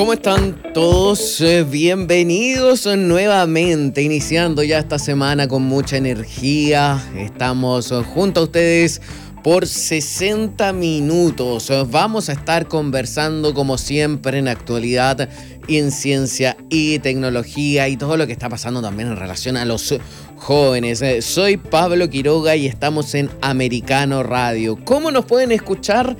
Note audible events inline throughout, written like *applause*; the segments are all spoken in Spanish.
¿Cómo están todos? Eh, Bienvenidos nuevamente, iniciando ya esta semana con mucha energía. Estamos junto a ustedes por 60 minutos. Vamos a estar conversando como siempre en actualidad en ciencia y tecnología y todo lo que está pasando también en relación a los jóvenes. Eh, Soy Pablo Quiroga y estamos en Americano Radio. ¿Cómo nos pueden escuchar?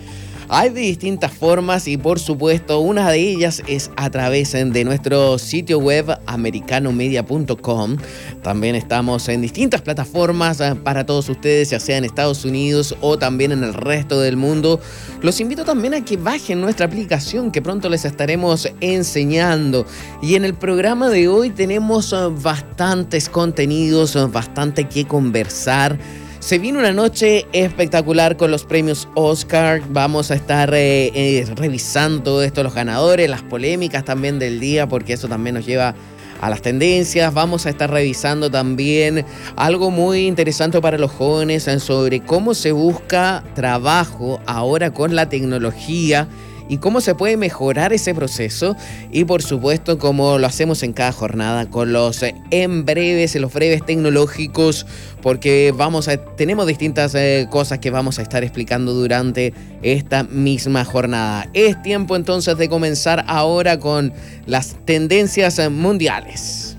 Hay distintas formas y por supuesto una de ellas es a través eh, de nuestro sitio web americanomedia.com. También estamos en distintas plataformas eh, para todos ustedes, ya sea en Estados Unidos o también en el resto del mundo. Los invito también a que bajen nuestra aplicación que pronto les estaremos enseñando. Y en el programa de hoy tenemos eh, bastantes contenidos, bastante que conversar. Se viene una noche espectacular con los premios Oscar. Vamos a estar eh, eh, revisando todo esto, los ganadores, las polémicas también del día, porque eso también nos lleva a las tendencias. Vamos a estar revisando también algo muy interesante para los jóvenes sobre cómo se busca trabajo ahora con la tecnología y cómo se puede mejorar ese proceso y por supuesto como lo hacemos en cada jornada con los eh, en breves, los breves tecnológicos porque vamos a tenemos distintas eh, cosas que vamos a estar explicando durante esta misma jornada. Es tiempo entonces de comenzar ahora con las tendencias eh, mundiales.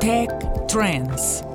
Tech Trends.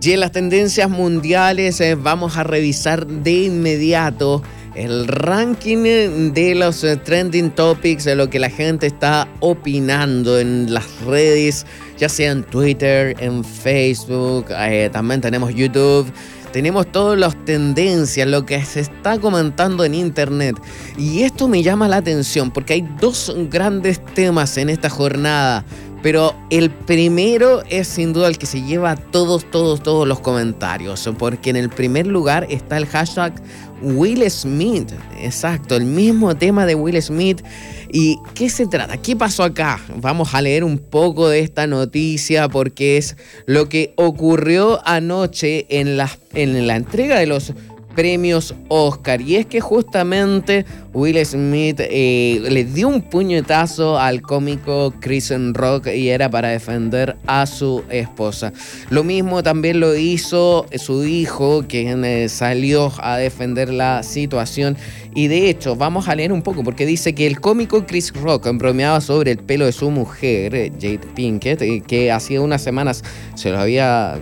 Y en las tendencias mundiales eh, vamos a revisar de inmediato el ranking de los eh, trending topics, de lo que la gente está opinando en las redes, ya sea en Twitter, en Facebook, eh, también tenemos YouTube. Tenemos todas las tendencias, lo que se está comentando en internet. Y esto me llama la atención porque hay dos grandes temas en esta jornada. Pero el primero es sin duda el que se lleva todos, todos, todos los comentarios. Porque en el primer lugar está el hashtag Will Smith. Exacto, el mismo tema de Will Smith. ¿Y qué se trata? ¿Qué pasó acá? Vamos a leer un poco de esta noticia porque es lo que ocurrió anoche en la, en la entrega de los premios Oscar. Y es que justamente Will Smith eh, le dio un puñetazo al cómico Chris Rock y era para defender a su esposa. Lo mismo también lo hizo su hijo, quien eh, salió a defender la situación. Y de hecho, vamos a leer un poco porque dice que el cómico Chris Rock bromeaba sobre el pelo de su mujer, eh, Jade Pinkett, que hacía unas semanas se, lo había,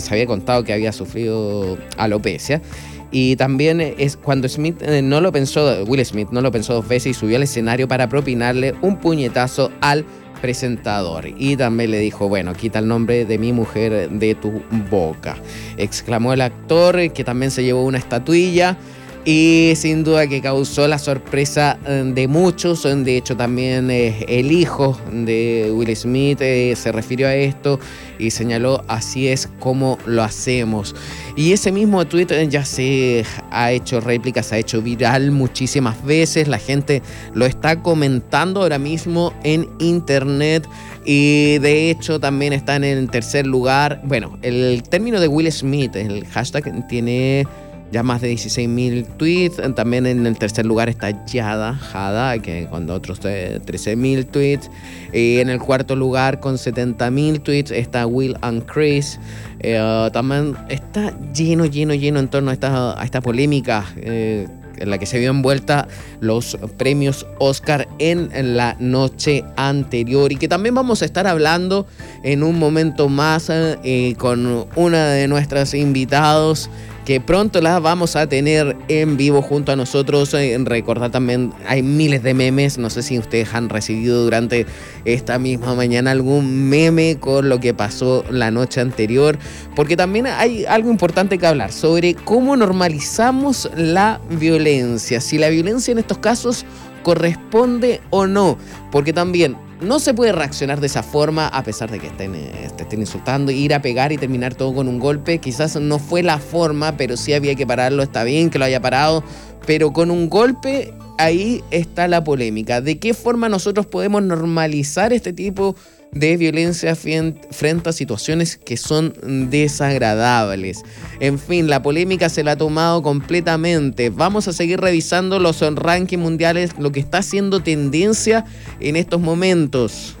se había contado que había sufrido alopecia. Y también es cuando Smith eh, no lo pensó, Will Smith no lo pensó dos veces y subió al escenario para propinarle un puñetazo al presentador. Y también le dijo, bueno, quita el nombre de mi mujer de tu boca. Exclamó el actor, que también se llevó una estatuilla. Y sin duda que causó la sorpresa eh, de muchos. De hecho, también eh, el hijo de Will Smith eh, se refirió a esto y señaló así es como lo hacemos. Y ese mismo tweet ya se ha hecho réplicas, se ha hecho viral muchísimas veces. La gente lo está comentando ahora mismo en internet. Y de hecho también está en el tercer lugar. Bueno, el término de Will Smith, el hashtag tiene ya más de 16.000 tweets. También en el tercer lugar está Yada, Jada, que con otros eh, 13.000 tweets. Y en el cuarto lugar, con 70.000 tweets, está Will and Chris. Eh, también está lleno, lleno, lleno en torno a esta, a esta polémica. eh, en la que se vio envuelta los premios Oscar en la noche anterior y que también vamos a estar hablando en un momento más eh, con una de nuestras invitados que pronto la vamos a tener en vivo junto a nosotros. Eh, recordad también, hay miles de memes, no sé si ustedes han recibido durante esta misma mañana algún meme con lo que pasó la noche anterior, porque también hay algo importante que hablar sobre cómo normalizamos la violencia, si la violencia en estos casos corresponde o no, porque también no se puede reaccionar de esa forma a pesar de que estén, eh, te estén insultando, ir a pegar y terminar todo con un golpe. Quizás no fue la forma, pero sí había que pararlo, está bien que lo haya parado, pero con un golpe ahí está la polémica. ¿De qué forma nosotros podemos normalizar este tipo de de violencia frente a situaciones que son desagradables. En fin, la polémica se la ha tomado completamente. Vamos a seguir revisando los rankings mundiales, lo que está haciendo tendencia en estos momentos.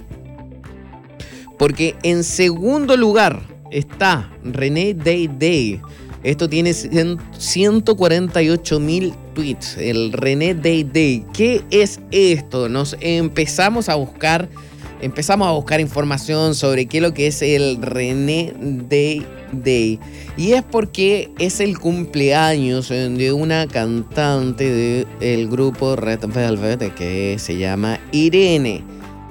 Porque en segundo lugar está René Day Day. Esto tiene 148 mil tweets. El René Day Day. ¿Qué es esto? Nos empezamos a buscar empezamos a buscar información sobre qué es lo que es el René Day Day. Y es porque es el cumpleaños de una cantante del grupo Red Velvet que se llama Irene.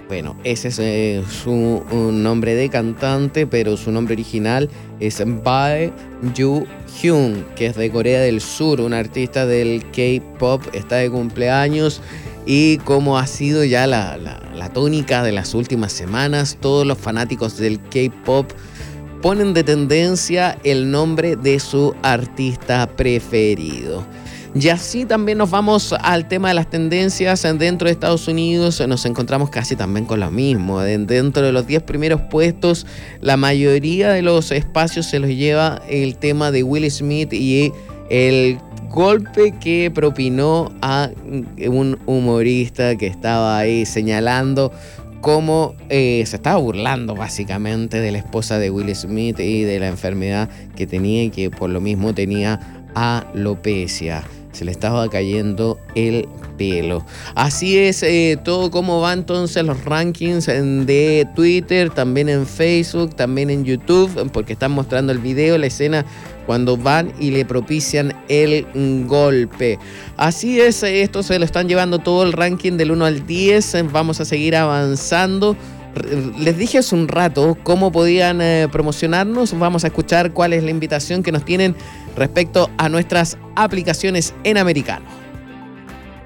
Bueno, ese es eh, su nombre de cantante, pero su nombre original es Bae Yu Hyun, que es de Corea del Sur, un artista del K-pop, está de cumpleaños y como ha sido ya la, tónica de las últimas semanas, todos los fanáticos del K-Pop ponen de tendencia el nombre de su artista preferido. Y así también nos vamos al tema de las tendencias dentro de Estados Unidos. Nos encontramos casi también con lo mismo. Dentro de los 10 primeros puestos, la mayoría de los espacios se los lleva el tema de Will Smith y el golpe que propinó a un humorista que estaba ahí señalando cómo eh, se estaba burlando básicamente de la esposa de Will Smith y de la enfermedad que tenía y que por lo mismo tenía alopecia. Se le estaba cayendo el pelo. Así es eh, todo como va entonces los rankings de Twitter, también en Facebook, también en YouTube, porque están mostrando el video, la escena cuando van y le propician el golpe. Así es, esto se lo están llevando todo el ranking del 1 al 10. Vamos a seguir avanzando. Les dije hace un rato cómo podían eh, promocionarnos. Vamos a escuchar cuál es la invitación que nos tienen respecto a nuestras aplicaciones en americano.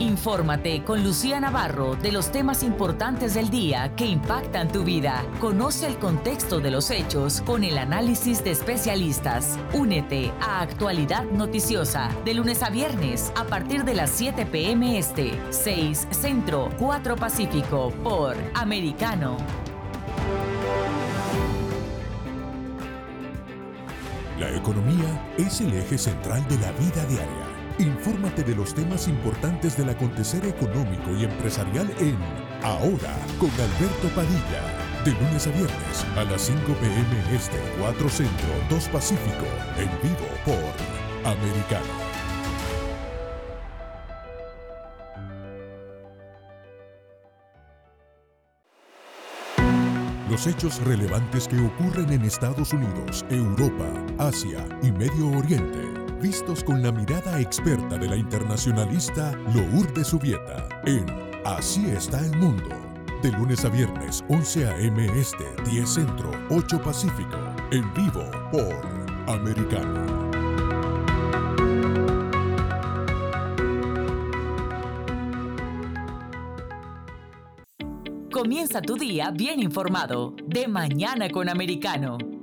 Infórmate con Lucía Navarro de los temas importantes del día que impactan tu vida. Conoce el contexto de los hechos con el análisis de especialistas. Únete a Actualidad Noticiosa de lunes a viernes a partir de las 7 p.m. Este, 6 Centro, 4 Pacífico por Americano. La economía es el eje central de la vida diaria Infórmate de los temas importantes del acontecer económico y empresarial en Ahora con Alberto Padilla. De lunes a viernes a las 5 pm este, 4 Centro, 2 Pacífico. En vivo por Americano. Los hechos relevantes que ocurren en Estados Unidos, Europa, Asia y Medio Oriente vistos con la mirada experta de la internacionalista Lourdes Subieta en Así está el mundo. De lunes a viernes, 11 a.m. Este, 10 Centro, 8 Pacífico. En vivo por Americano. Comienza tu día bien informado. De mañana con Americano.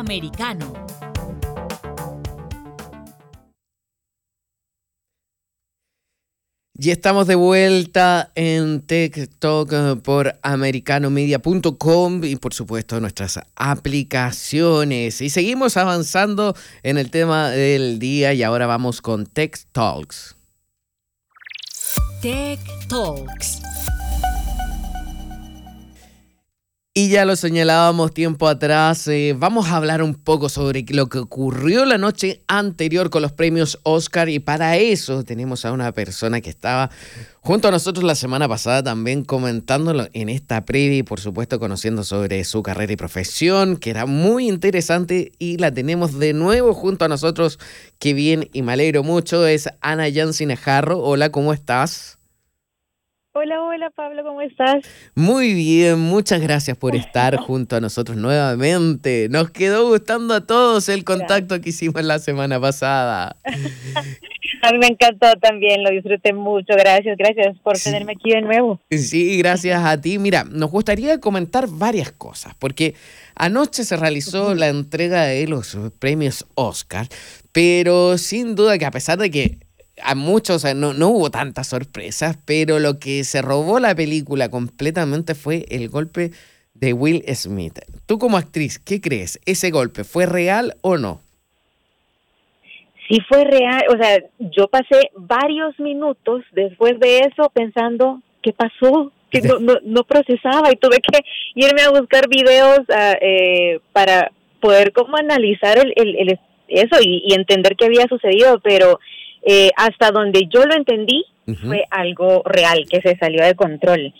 Americano. Y estamos de vuelta en TikTok eh, por americanomedia.com y por supuesto nuestras aplicaciones. Y seguimos avanzando en el tema del día y ahora vamos con Tech Talks. Tech Talks. Y ya lo señalábamos tiempo atrás, eh, vamos a hablar un poco sobre lo que ocurrió la noche anterior con los premios Oscar y para eso tenemos a una persona que estaba junto a nosotros la semana pasada también comentándolo en esta previa y por supuesto conociendo sobre su carrera y profesión, que era muy interesante y la tenemos de nuevo junto a nosotros, que bien y me alegro mucho, es Ana Jarro. Hola, ¿cómo estás? Hola, hola Pablo, ¿cómo estás? Muy bien, muchas gracias por estar junto a nosotros nuevamente. Nos quedó gustando a todos el contacto que hicimos la semana pasada. *laughs* a mí me encantó también, lo disfruté mucho. Gracias, gracias por tenerme aquí de nuevo. Sí, gracias a ti. Mira, nos gustaría comentar varias cosas, porque anoche se realizó la entrega de los premios Oscar, pero sin duda que a pesar de que a muchos, no, no hubo tantas sorpresas, pero lo que se robó la película completamente fue el golpe de Will Smith. Tú como actriz, ¿qué crees? ¿Ese golpe fue real o no? Sí fue real, o sea, yo pasé varios minutos después de eso pensando, ¿qué pasó? Que no, no, procesaba y tuve que irme a buscar videos ah, eh, para poder como analizar el, el, eso y, y entender qué había sucedido, pero eh, hasta donde yo lo entendí, fue algo real, que se salió de control.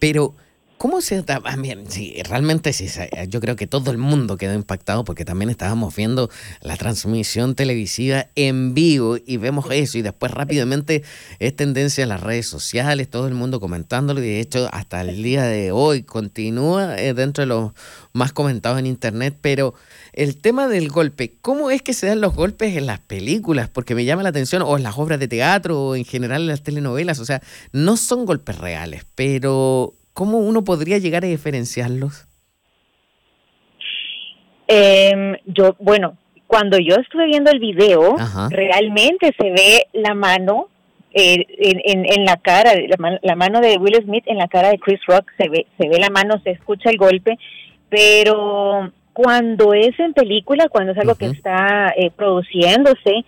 Pero, ¿cómo se también? Sí, realmente sí, yo creo que todo el mundo quedó impactado porque también estábamos viendo la transmisión televisiva en vivo y vemos eso y después rápidamente es tendencia en las redes sociales, todo el mundo comentándolo y de hecho hasta el día de hoy continúa eh, dentro de los más comentados en internet, pero el tema del golpe, ¿cómo es que se dan los golpes en las películas? Porque me llama la atención, o en las obras de teatro, o en general en las telenovelas, o sea, no son golpes reales, pero ¿cómo uno podría llegar a diferenciarlos? Em, yo, bueno, cuando yo estuve viendo el video, realmente se ve la mano eh, en, en, la cara, la, la, mano de Will Smith en la cara de Chris Rock, se ve, se ve la mano, se escucha el golpe, pero cuando es en película, cuando es algo que está eh, produciéndose,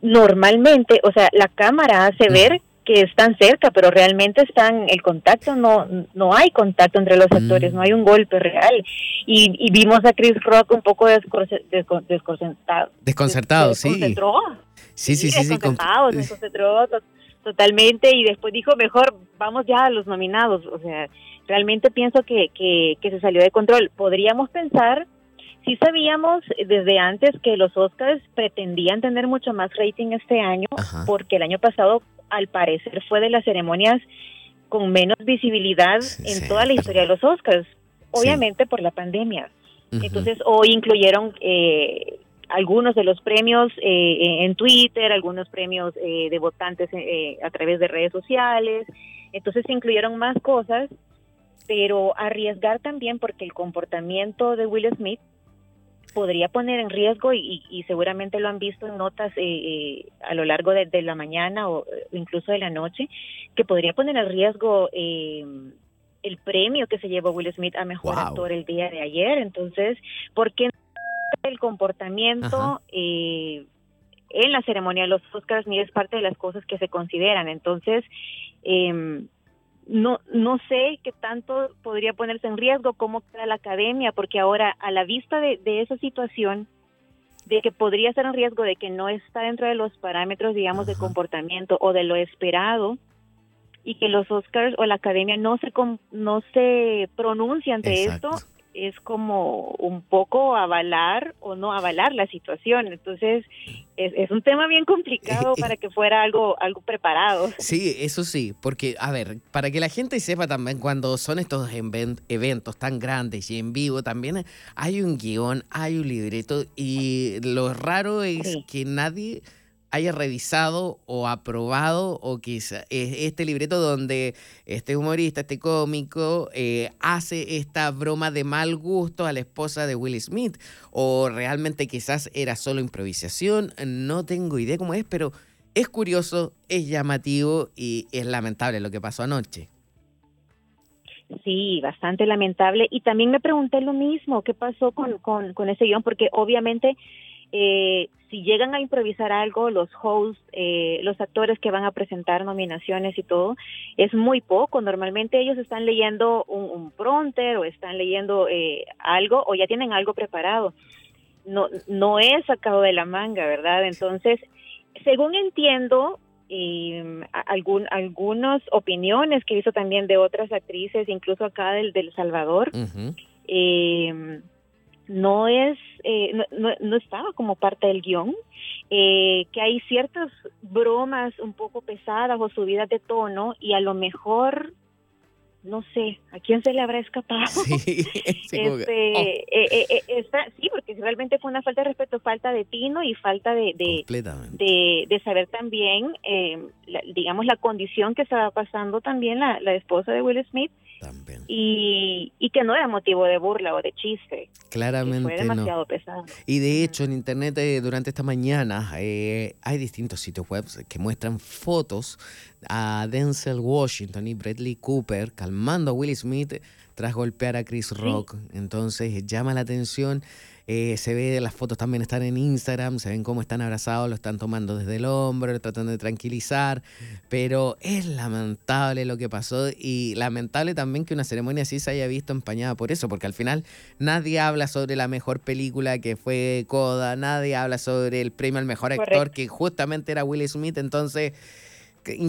normalmente, o sea, la cámara hace ver que están cerca, pero realmente están, el contacto no, no hay contacto entre los actores, no hay un golpe real. Y, vimos a Chris Rock un poco desconcertado. Desconcertado, sí. Sí, sí, sí. sí, desconcertado, desconcentró totalmente y después dijo, mejor vamos ya a los nominados. O sea, realmente pienso que, que, que se salió de control. Podríamos pensar sí sabíamos desde antes que los Oscars pretendían tener mucho más rating este año, porque el año pasado, al parecer, fue de las ceremonias con menos visibilidad en toda la historia de los Oscars, obviamente por la pandemia. Entonces, hoy incluyeron eh, algunos de los premios eh, en Twitter, algunos premios eh, de votantes a través de redes sociales. Entonces, se incluyeron más cosas, pero arriesgar también porque el comportamiento de Will Smith podría poner en riesgo y, seguramente lo han visto en notas eh, eh, a lo largo de, la mañana o incluso de la noche, que podría poner en riesgo eh, el premio que se llevó Will Smith a Mejor Actor el día de ayer. Entonces, ¿por qué el comportamiento en la ceremonia de los Oscars ni es parte de las cosas que se consideran. Entonces, eh, no, no sé qué tanto podría ponerse en riesgo, cómo queda la academia, porque ahora a la vista de, esa situación, de que podría ser un riesgo de que no está dentro de los parámetros, digamos, de comportamiento o de lo esperado, y que los Oscars o la academia no se, no se pronuncia ante esto, es como un poco avalar o no avalar la situación. Entonces, es, un tema bien complicado *laughs* para que fuera algo, algo preparado. Sí, eso sí, porque, a ver, para que la gente sepa también, cuando son estos eventos tan grandes y en vivo, también hay un guion, hay un libreto, y lo raro es que nadie haya revisado o aprobado o quizá este libreto donde este humorista, este cómico, eh, hace esta broma de mal gusto a la esposa de Will Smith o realmente quizás era solo improvisación, no tengo idea cómo es, pero es curioso, es llamativo y es lamentable lo que pasó anoche. Sí, bastante lamentable. Y también me pregunté lo mismo, ¿qué pasó con, con, con ese guion? Porque obviamente eh, si llegan a improvisar algo, los hosts, eh, los actores que van a presentar nominaciones y todo, es muy poco. Normalmente ellos están leyendo un, un pronter o están leyendo eh, algo o ya tienen algo preparado. No, no es sacado de la manga, ¿verdad? Entonces, según entiendo, eh, algún, algunas opiniones que hizo también de otras actrices, incluso acá del, del Salvador, eh, no es eh, no, no, estaba como parte del guion eh, que hay ciertas bromas un poco pesadas o subidas de tono y a lo mejor no sé, ¿a quién se le habrá escapado? Sí, *laughs* sí, *laughs* este, oh. eh, sí, porque realmente fue una falta de respeto, falta de tino y falta de, de, de, saber también, digamos, la condición que estaba pasando también la, la esposa de Will Smith y, y, que no era motivo de burla o de chiste. Claramente. Fue demasiado pesado. Y de hecho, en internet eh, durante esta mañana eh, hay distintos sitios web que muestran fotos a Denzel Washington y Bradley Cooper calmando a Will Smith tras golpear a Chris Rock. Entonces llama la atención eh, se ve, las fotos también están en Instagram, se ven cómo están abrazados, lo están tomando desde el hombro, tratando de tranquilizar, pero es lamentable lo que pasó y lamentable también que una ceremonia así se haya visto empañada por eso, porque al final nadie habla sobre la mejor película que fue Coda, nadie habla sobre el premio al mejor actor que justamente era Will Smith, entonces...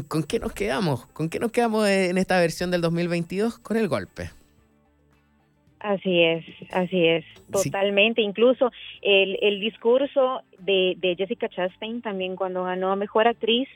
¿Con qué nos quedamos? ¿Con qué nos quedamos en esta versión del 2022? Con el golpe. Así es, así es, totalmente. Incluso el, el discurso de, de, Jessica Chastain también cuando ganó a Mejor Actriz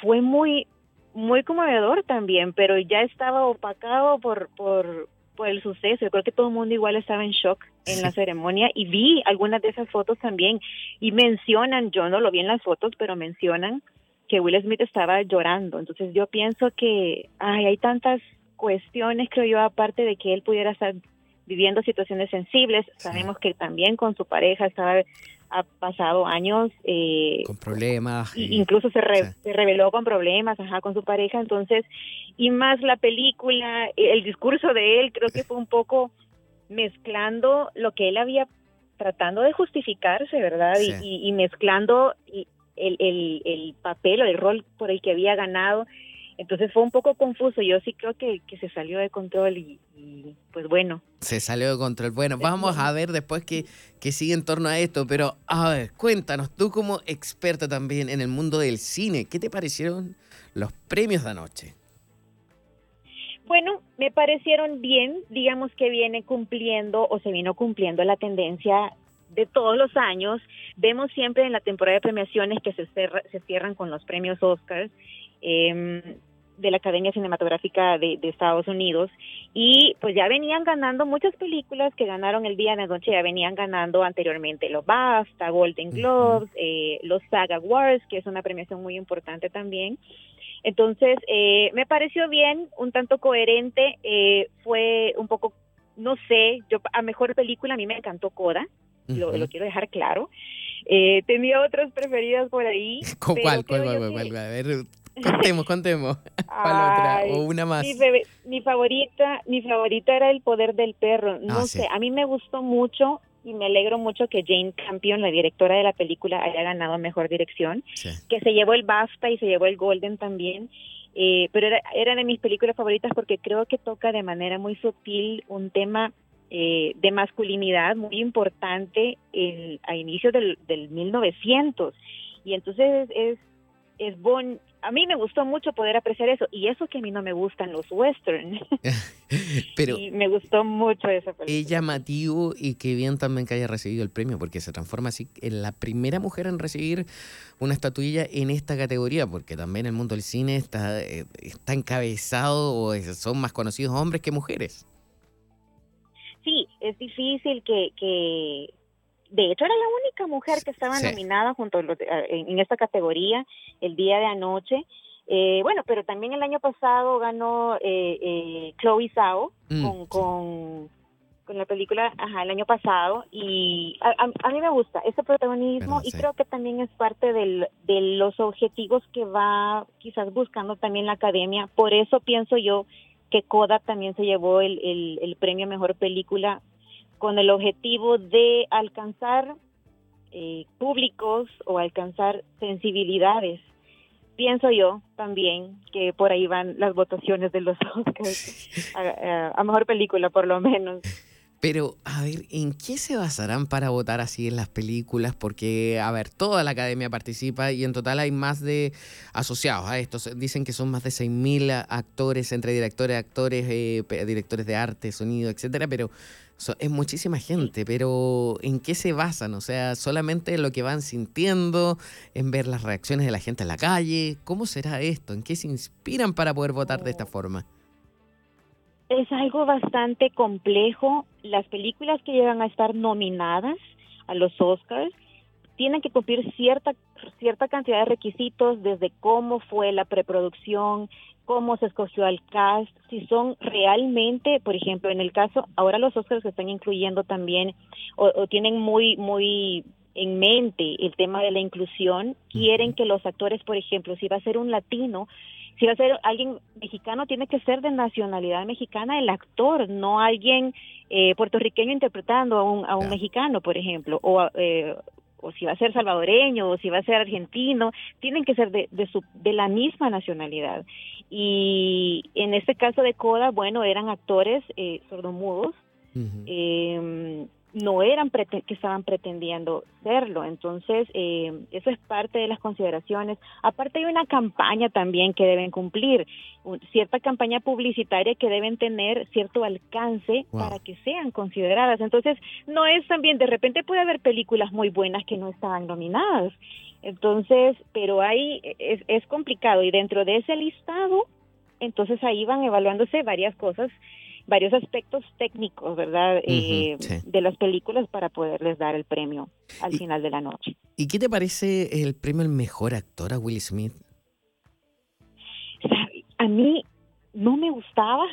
fue muy, muy conmovedor también, pero ya estaba opacado por, por, por el suceso. Yo creo que todo el mundo igual estaba en shock en la ceremonia y vi algunas de esas fotos también y mencionan, yo no lo vi en las fotos, pero mencionan que Will Smith estaba llorando. Entonces yo pienso que ay, hay tantas cuestiones, creo yo, aparte de que él pudiera estar viviendo situaciones sensibles. Sabemos que también con su pareja estaba ha pasado años eh, con problemas incluso se, se, reveló con problemas ajá, con su pareja. Entonces y más la película el discurso de él creo que fue un poco mezclando lo que él había tratando de justificarse verdad y, y, mezclando el, el, el papel o el rol por el que había ganado entonces fue un poco confuso. Yo sí creo que, que se salió de control y, pues bueno. Se salió de control. Bueno, vamos a ver después qué, qué sigue en torno a esto. Pero a ver, cuéntanos, tú como experta también en el mundo del cine, ¿qué te parecieron los premios de anoche? Bueno, me parecieron bien, digamos que viene cumpliendo o se vino cumpliendo la tendencia de todos los años. Vemos siempre en la temporada de premiaciones que se, se cierran con los premios Oscars eh, de la Academia Cinematográfica de, Estados Unidos y pues ya venían ganando muchas películas que ganaron el día de noche, ya venían ganando anteriormente los BAFTA, Golden Globes, eh, los SAG Awards, que es una premiación muy importante también. Entonces, eh, me pareció bien, un tanto coherente, eh, fue un poco, no sé, yo a mejor película a mí me encantó Coda, lo, quiero dejar claro. tenía otras preferidas por ahí. *laughs* ¿Cuál, cuál, cuál, cuál, A ver, Contemos, contemos. *laughs* otra? O una más. Mi, favorita, mi favorita era El poder del perro. No sé, a mí me gustó mucho y me alegro mucho que Jane Campion, la directora de la película, haya ganado Mejor Dirección, que se llevó el BAFTA y se llevó el Golden también. Eh, pero era, era de mis películas favoritas porque creo que toca de manera muy sutil un tema eh, de masculinidad muy importante el, a inicios del, del 1900. Y entonces es, es bon, a mí me gustó mucho poder apreciar eso y eso que a mí no me gustan los westerns. *laughs* Pero y me gustó mucho esa película. Es llamativo y que bien también que haya recibido el premio porque se transforma así en la primera mujer en recibir una estatuilla en esta categoría porque también el mundo del cine está, eh, está encabezado o son más conocidos hombres que mujeres. Sí, es difícil que, que de hecho era la única mujer que estaba nominada junto los, en, esta categoría el día de anoche. Eh, bueno, pero también el año pasado ganó eh, eh, Chloe Zhao mm, con, con, con, la película, ajá, el año pasado. Y a, mí me gusta ese protagonismo y creo que también es parte del, de los objetivos que va quizás buscando también la academia. Por eso pienso yo que Coda también se llevó el, el, el premio a Mejor Película con el objetivo de alcanzar eh, públicos o alcanzar sensibilidades. Pienso yo también que por ahí van las votaciones de los *laughs* Oscars a, mejor película, por lo menos. Pero, a ver, ¿en qué se basarán para votar así en las películas? Porque, a ver, toda la academia participa y en total hay más de asociados a esto. Dicen que son más de 6.000 actores, entre directores, actores, eh, directores de arte, sonido, etcétera, pero es muchísima gente, pero ¿en qué se basan? O sea, solamente en lo que van sintiendo, en ver las reacciones de la gente en la calle. ¿Cómo será esto? ¿En qué se inspiran para poder votar de esta forma? Es algo bastante complejo. Las películas que llegan a estar nominadas a los Oscars tienen que cumplir cierta cierta cantidad de requisitos desde cómo fue la preproducción, cómo se escogió al cast, si son realmente, por ejemplo, en el caso, ahora los Oscars se están incluyendo también o, tienen muy, muy en mente el tema de la inclusión, quieren que los actores, por ejemplo, si va a ser un latino, si va a ser alguien mexicano, tiene que ser de nacionalidad mexicana el actor, no alguien eh, puertorriqueño interpretando a un, a un mexicano, por ejemplo, o, eh, o si va a ser salvadoreño o si va a ser argentino, tienen que ser de, de, su, de la misma nacionalidad. Y en este caso de Coda, bueno, eran actores eh, sordomudos, eh, no eran que estaban pretendiendo serlo. Entonces, eh, eso es parte de las consideraciones. Aparte hay una campaña también que deben cumplir, cierta campaña publicitaria que deben tener cierto alcance para que sean consideradas. Entonces, no es también, de repente puede haber películas muy buenas que no estaban nominadas. Entonces, pero ahí es, es complicado y dentro de ese listado, entonces ahí van evaluándose varias cosas varios aspectos técnicos, ¿verdad? Eh, de las películas para poderles dar el premio al final de la noche. ¿Y qué te parece el premio al mejor actor a Will Smith? A mí no me gustaba.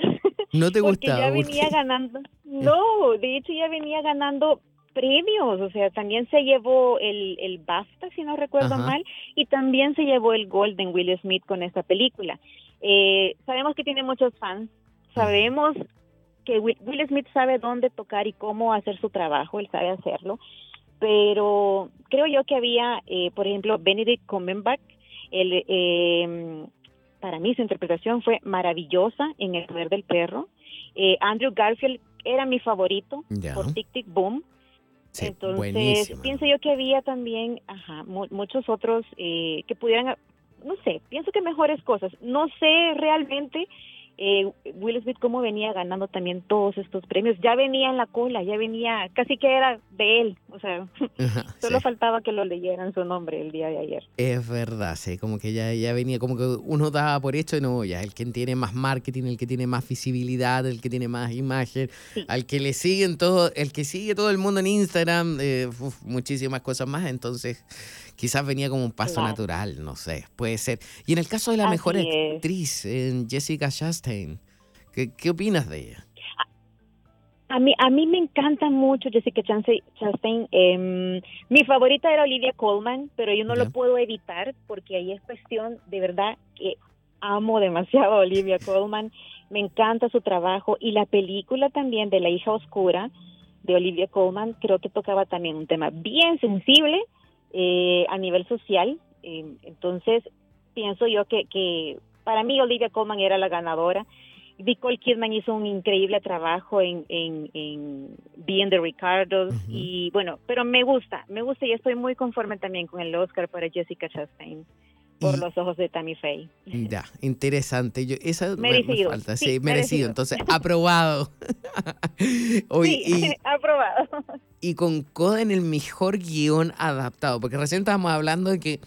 ¿No te *laughs* gustaba? ya venía ganando. No, de hecho ya venía ganando premios, o sea, también se llevó el, el BAFTA, si no recuerdo mal, y también se llevó el Golden Will Smith con esta película. Eh, sabemos que tiene muchos fans, sabemos que Will Smith sabe dónde tocar y cómo hacer su trabajo, él sabe hacerlo, pero creo yo que había, eh, por ejemplo, Benedict Cumberbatch, el, eh, para mí su interpretación fue maravillosa en El Poder del Perro. Eh, Andrew Garfield era mi favorito por Tic Tic Boom. Entonces, pienso yo que había también ajá, muchos otros que pudieran, no sé, pienso que mejores cosas. No sé realmente eh, Will Smith cómo venía ganando también todos estos premios. Ya venía en la cola, ya venía, casi que era de él, o sea, *laughs* solo faltaba que lo leyeran su nombre el día de ayer. Es verdad, sí, como que ya, ya venía, como que uno daba por hecho, no, ya el que tiene más marketing, el que tiene más visibilidad, el que tiene más imagen, al que le siguen todo, el que sigue todo el mundo en Instagram, eh, muchísimas cosas más, entonces quizás venía como un paso natural, no sé, puede ser. Y en el caso de la mejor actriz, en Jessica Chastain, ¿qué, ¿qué, opinas de ella? A mí, a mí me encanta mucho Jessica Chastain. Eh, mi favorita era Olivia Colman, pero yo no lo puedo evitar porque ahí es cuestión de verdad que amo demasiado a Olivia *laughs* Colman. Me encanta su trabajo y la película también de La hija oscura de Olivia Colman, creo que tocaba también un tema bien sensible eh, a nivel social. Eh, entonces, pienso yo que, que para mí Olivia Colman era la ganadora. Nicole Kidman hizo un increíble trabajo en, en, en Being the Ricardos y bueno, pero me gusta, me gusta y estoy muy conforme también con el Oscar para Jessica Chastain por los ojos de Tammy Faye. Ya, interesante. Yo, esa merecido. Me, falta. Sí, merecido. Entonces, *laughs* aprobado. *laughs* Hoy, sí, y, *laughs* aprobado. Y con Coda en el mejor guion adaptado, porque recién estábamos hablando de que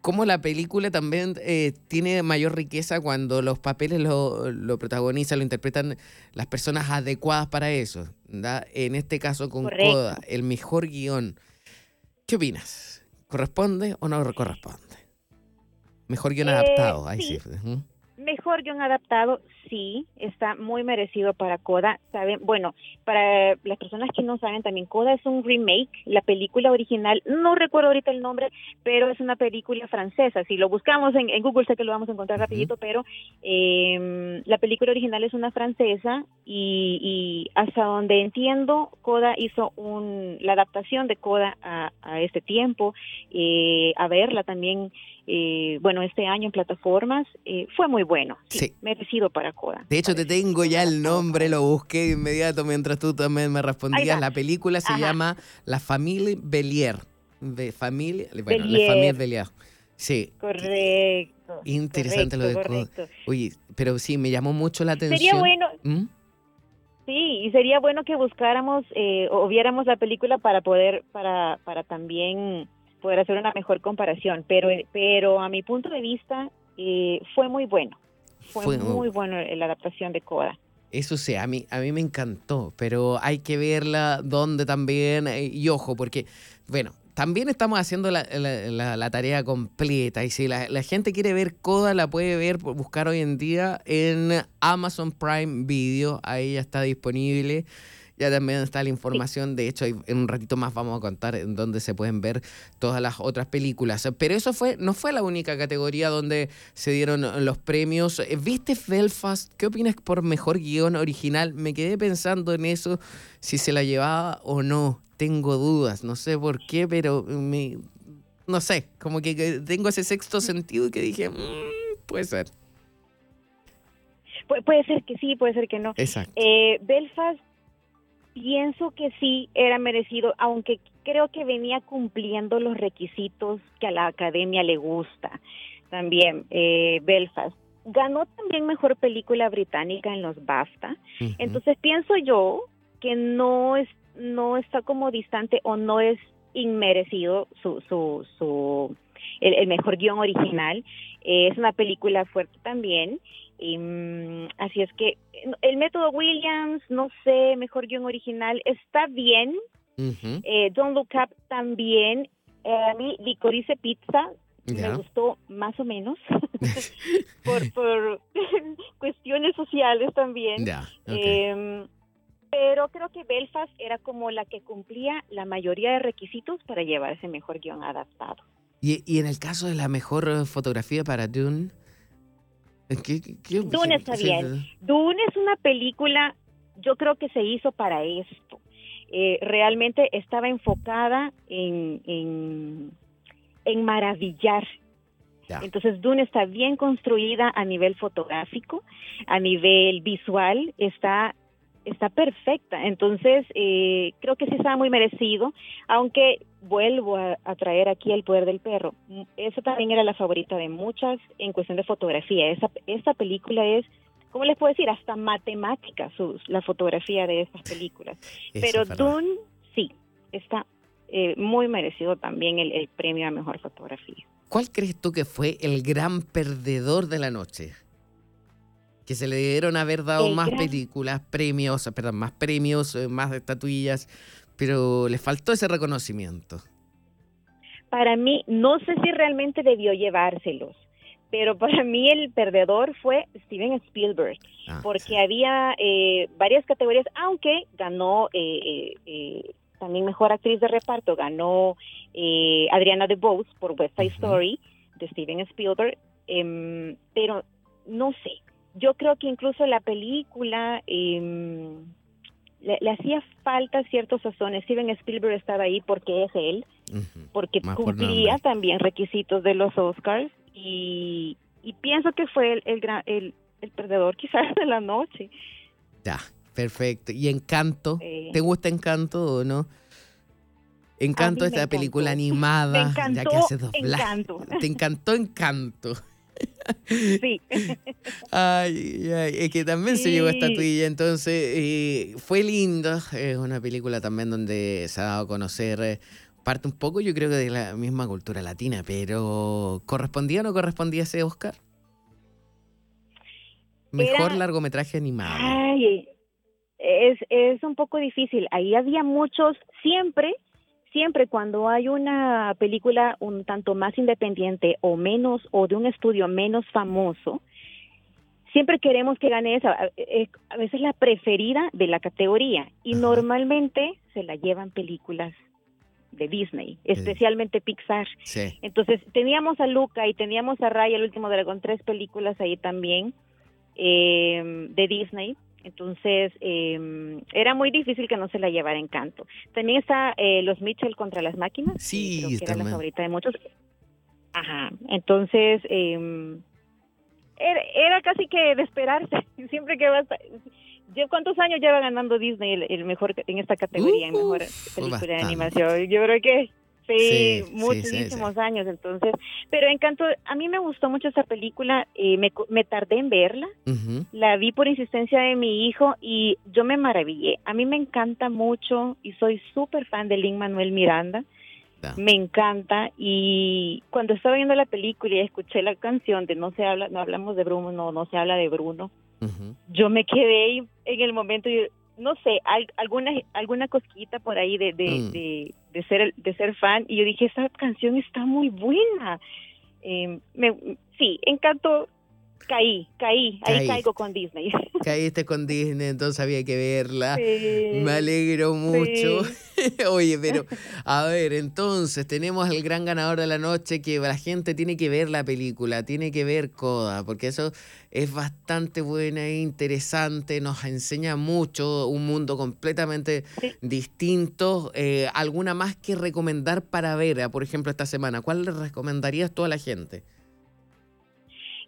cómo la película también eh, tiene mayor riqueza cuando los papeles lo, lo, protagonizan, lo interpretan las personas adecuadas para eso. En este caso con Coda, el mejor guion. ¿Qué opinas? ¿Corresponde o no corresponde? Mejor guion adaptado, ahí sí. Mejor guion adaptado, sí, está muy merecido para Coda. Saben, bueno, para las personas que no saben también, Coda es un remake. La película original, no recuerdo ahorita el nombre, pero es una película francesa. Si lo buscamos en, Google, sé que lo vamos a encontrar rapidito, pero eh, la película original es una francesa y, hasta donde entiendo, Coda hizo un, la adaptación de Coda a, este tiempo, eh, a verla también eh, bueno, este año en plataformas, eh, fue muy bueno. Sí, Merecido para De hecho, te tengo ya el nombre, lo busqué de inmediato mientras tú también me respondías. La película se llama La Familia Belier. De familia, bueno, La Familia Belier. Sí. Correcto. Interesante lo de Coda. Oye, pero sí, me llamó mucho la atención. Sería bueno. ¿Mm? Sí, y sería bueno que buscáramos eh, o viéramos la película para poder, para, para también poder hacer una mejor comparación, pero, pero a mi punto de vista eh, fue muy bueno. Fue, muy bueno la adaptación de Coda. Eso sí, a mí, a mí me encantó, pero hay que verla donde también, eh, y ojo, porque, bueno, también estamos haciendo la, la, tarea completa. Y si la, la, gente quiere ver Coda, la puede ver, buscar hoy en día en Amazon Prime Video. Ahí ya está disponible. Ya también está la información, de hecho, en un ratito más vamos a contar en dónde se pueden ver todas las otras películas. Pero eso fue no fue la única categoría donde se dieron los premios. ¿Viste Belfast? ¿Qué opinas por mejor guion original? Me quedé pensando en eso, si se la llevaba o no. Tengo dudas, no sé por qué, pero me, no sé, como que tengo ese sexto sentido que dije, mm, puede ser. puede ser que sí, puede ser que no. Exacto. Eh, Belfast Pienso que sí era merecido, aunque creo que venía cumpliendo los requisitos que a la academia le gusta. También eh, Belfast ganó también mejor película británica en los BAFTA. Entonces pienso yo que no es no está como distante o no es inmerecido su su su el, mejor guion original. Eh, es una película fuerte también Mm, así es que el método Williams, no sé, mejor guion original, está bien. eh, Don't Look Up también. Eh, a mí, Licorice Pizza me gustó más o menos *laughs* *laughs* por, por *laughs* cuestiones sociales también. Em, pero creo que Belfast era como la que cumplía la mayoría de requisitos para llevar ese mejor guion adaptado. ¿Y, y en el caso de la mejor eh, fotografía para Dune? Dune está bien. Dune es una película, yo creo que se hizo para esto. Eh, realmente estaba enfocada en, en, maravillar. Entonces Dune está bien construida a nivel fotográfico, a nivel visual, está está perfecta. Entonces, eh, creo que sí está muy merecido, aunque vuelvo a, traer aquí el poder del perro. Esa también era la favorita de muchas en cuestión de fotografía. Esa, esta película es, ¿cómo les puedo decir? Hasta matemática, sus, la fotografía de estas películas. Pero Dune, sí, está eh, muy merecido también el, el premio a mejor fotografía. ¿Cuál crees tú que fue el gran perdedor de la noche? Que se le dieron haber dado más películas, premios, perdón, más premios, eh, más estatuillas, pero le faltó ese reconocimiento. Para mí, no sé si realmente debió llevárselos, pero para mí el perdedor fue Steven Spielberg, ah, porque había eh, varias categorías, aunque ganó eh, también mejor actriz de reparto, ganó Adriana DeBose por West Side Story de Steven Spielberg, em, pero no sé, yo creo que incluso la película, em, le, hacía falta ciertos sazones. Steven Spielberg estaba ahí porque es él, porque cumplía también requisitos de los Oscars y, pienso que fue el, el, el, el perdedor quizás *laughs* de la noche. Ya, perfecto. ¿Y Encanto? ¿Te gusta Encanto o no? Encanto, esta película animada, ya que hace Encanto. *laughs* Te encantó Encanto. *laughs* Sí. ay, ay, es que también se llevó esta tuya, entonces eh, fue lindo. Es una película también donde se ha dado a conocer eh, parte un poco, yo creo que de la misma cultura latina, pero ¿correspondía o no correspondía ese Oscar? Mejor largometraje animado. Ay, es, es un poco difícil. Ahí había muchos, siempre siempre cuando hay una película un tanto más independiente o menos o de un estudio menos famoso, siempre queremos que gane esa, a veces la preferida de la categoría y normalmente se la llevan películas de Disney, especialmente Pixar. Entonces teníamos a Luca y teníamos a Raya el último dragón, tres películas ahí también eh, de Disney entonces, eh, era muy difícil que no se la llevara Encanto. También está eh, Los Mitchell contra las máquinas. Sí, que era la favorita de muchos. Ajá. Entonces, eh, era, casi que de esperarse. *laughs* Siempre que va ¿Cuántos años lleva ganando Disney el, mejor en esta categoría, en mejor película de animación? Yo creo que Sí, muchísimos años, entonces, pero Encanto, a mí me gustó mucho esa película, eh, me, me, tardé en verla, la vi por insistencia de mi hijo y yo me maravillé. A mí me encanta mucho y soy súper fan de Lin Manuel Miranda, me encanta y cuando estaba viendo la película y escuché la canción de No se habla, no hablamos de Bruno, no, no se habla de Bruno, yo me quedé en el momento y no sé, alguna alguna cosquita por ahí de, mm. de, de, ser de ser fan y yo dije esa canción está muy buena. Eh, me, sí, encantó Caí, caí, ahí caigo con Disney. *laughs* Caíste con Disney, entonces había que verla. Me alegro mucho. *laughs* Oye, pero a ver, entonces tenemos al gran ganador de la noche que la gente tiene que ver la película, tiene que ver Coda, porque eso es bastante buena e interesante, nos enseña mucho, un mundo completamente distinto. Eh, ¿Alguna más que recomendar para ver, por ejemplo, esta semana? ¿Cuál le recomendarías tú a la gente?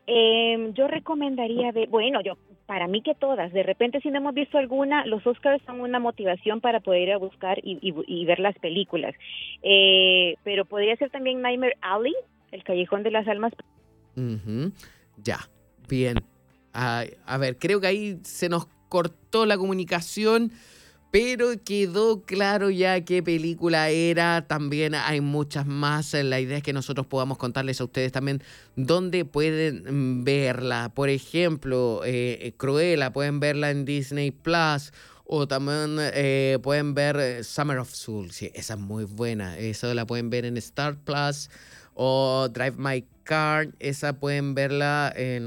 Eh, yo recomendaría ver, bueno, yo para mí que todas, de repente si no hemos visto alguna, los Oscars son una motivación para poder ir a buscar y, ver las películas. Eh, pero podría ser también Nightmare Alley, El Callejón de las Almas. Ya, bien. a ver, creo que ahí se nos cortó la comunicación pero quedó claro ya qué película era. También hay muchas más. La idea es que nosotros podamos contarles a ustedes también dónde pueden verla. Por ejemplo, eh, Cruella, pueden verla en Disney Plus. O también eh, pueden ver eh, Summer of Soul. Sí, esa es muy buena. Eso la pueden ver en Star Plus. O Drive My Car, esa pueden verla *laughs* en,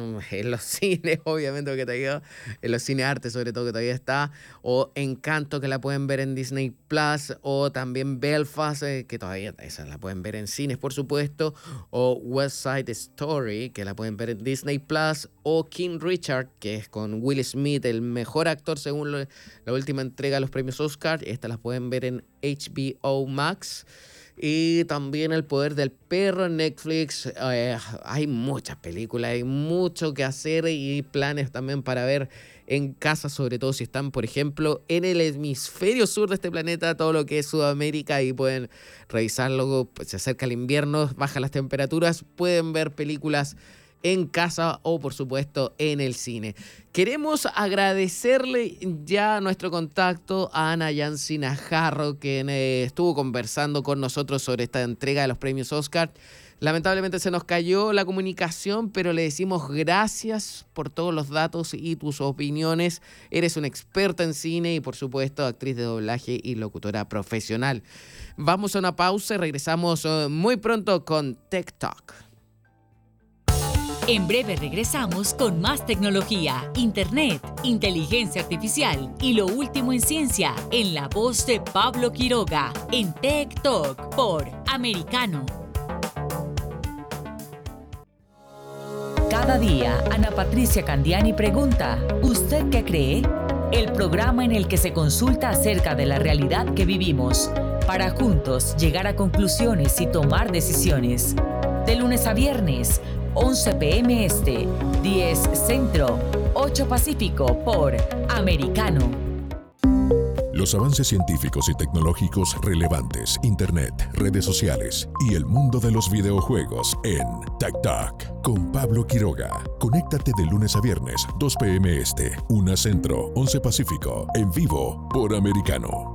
los cines, obviamente, porque todavía, en los cines arte sobre todo, que todavía está, o Encanto, que la pueden ver en Disney Plus, o también Belfast, eh, que todavía esa la pueden ver en cines, por supuesto, o West Side Story, que la pueden ver en Disney Plus, o King Richard, que es con Will Smith, el mejor actor según la última entrega de los premios Oscar, esta la pueden ver en HBO Max y también El Poder del Perro en Netflix. Eh, hay muchas películas, hay mucho que hacer y planes también para ver en casa, sobre todo si están, por ejemplo, en el hemisferio sur de este planeta, todo lo que es Sudamérica, y pueden revisarlo, pues, se acerca el invierno, bajan las temperaturas, pueden ver películas en casa o por supuesto en el cine. Queremos agradecerle ya nuestro contacto a Ana Yancina Jarro, quien eh, estuvo conversando con nosotros sobre esta entrega de los premios Oscar. Lamentablemente se nos cayó la comunicación, pero le decimos gracias por todos los datos y tus opiniones. Eres una experta en cine y por supuesto actriz de doblaje y locutora profesional. Vamos a una pausa y regresamos eh, muy pronto con Tech Talk. En breve regresamos con más tecnología, internet, inteligencia artificial y lo último en ciencia en la voz de Pablo Quiroga en Tech Talk por Americano. Cada día, Ana Patricia Candiani pregunta, ¿usted qué cree? el programa en el que se consulta acerca de la realidad que vivimos, para juntos llegar a conclusiones y tomar decisiones. De lunes a viernes, 11 pm este, 10 centro, 8 pacífico por Americano. Los avances científicos y tecnológicos relevantes, Internet, redes sociales y el mundo de los videojuegos en TAC con Pablo Quiroga. Conéctate de lunes a viernes, 2 pm este, 1 centro, 11 pacífico, en vivo por Americano.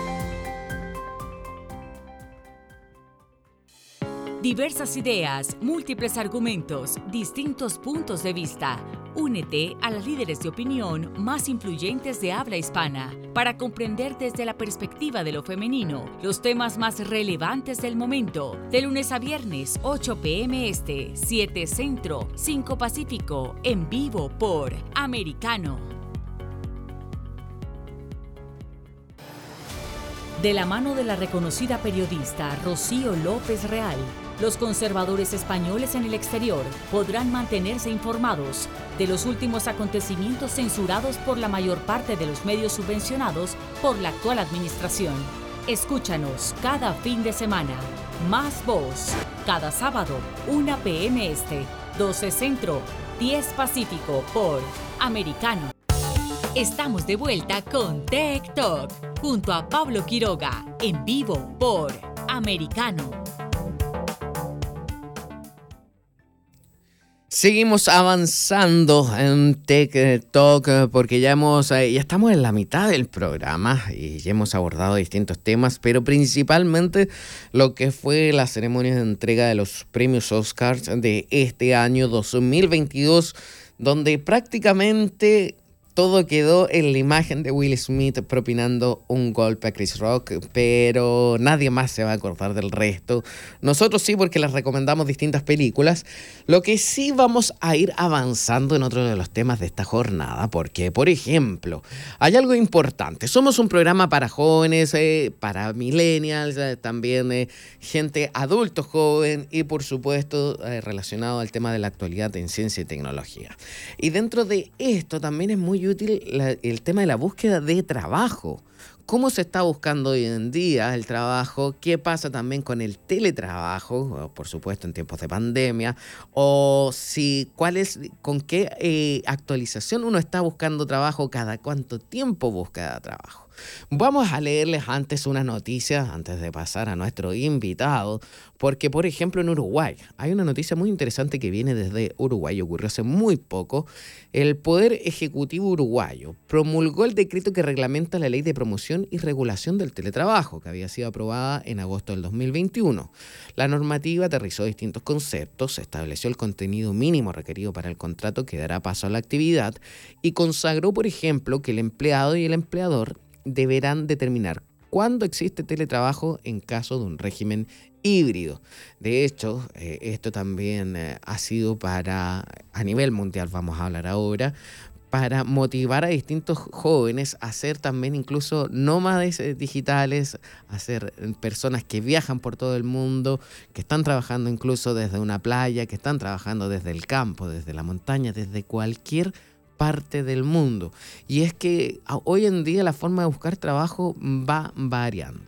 Diversas ideas, múltiples argumentos, distintos puntos de vista. Únete a las líderes de opinión más influyentes de habla hispana para comprender desde la perspectiva de lo femenino los temas más relevantes del momento. De lunes a viernes, 8 p.m. Este, 7 Centro, 5 Pacífico, en vivo por Americano. De la mano de la reconocida periodista Rocío López Real, los conservadores españoles en el exterior podrán mantenerse informados de los últimos acontecimientos censurados por la mayor parte de los medios subvencionados por la actual administración. Escúchanos cada fin de semana. Más voz. Cada sábado, 1 p.m. Este, 12 Centro, 10 Pacífico por Americano. Estamos de vuelta con Tech Talk junto a Pablo Quiroga en vivo por Americano. Seguimos avanzando en Tech Talk porque ya hemos eh, ya estamos en la mitad del programa y ya hemos abordado distintos temas, pero principalmente lo que fue la ceremonia de entrega de los premios Oscars de este año 2022 donde prácticamente todo quedó en la imagen de Will Smith propinando un golpe a Chris Rock, pero nadie más se va a acordar del resto. Nosotros sí, porque les recomendamos distintas películas. Lo que sí vamos a ir avanzando en otro de los temas de esta jornada, porque, por ejemplo, hay algo importante. Somos un programa para jóvenes, eh, para millennials, eh, también eh, gente adulto joven y, por supuesto, relacionado al tema de la actualidad en ciencia y tecnología. Y dentro de esto también es muy útil el tema de la búsqueda de trabajo. ¿Cómo se está buscando hoy en día el trabajo? ¿Qué pasa también con el teletrabajo? Por supuesto, en tiempos de pandemia. O si, ¿cuál es, con qué eh, actualización uno está buscando trabajo? ¿Cada cuánto tiempo busca trabajo? Vamos a leerles antes una noticia, antes de pasar a nuestro invitado, porque por ejemplo en Uruguay hay una noticia muy interesante que viene desde Uruguay, ocurrió hace muy poco. El Poder Ejecutivo Uruguayo promulgó el decreto que reglamenta la ley de promoción y regulación del teletrabajo, que había sido aprobada en agosto del 2021. La normativa aterrizó distintos conceptos, estableció el contenido mínimo requerido para el contrato que dará paso a la actividad y consagró, por ejemplo, que el empleado y el empleador deberán determinar cuándo existe teletrabajo en caso de un régimen híbrido. De hecho, eh, esto también eh, ha sido para, a nivel mundial vamos a hablar ahora, para motivar a distintos jóvenes a ser también incluso nómades eh, digitales, a ser personas que viajan por todo el mundo, que están trabajando incluso desde una playa, que están trabajando desde el campo, desde la montaña, desde cualquier parte del mundo. Y es que hoy en día la forma de buscar trabajo va variando.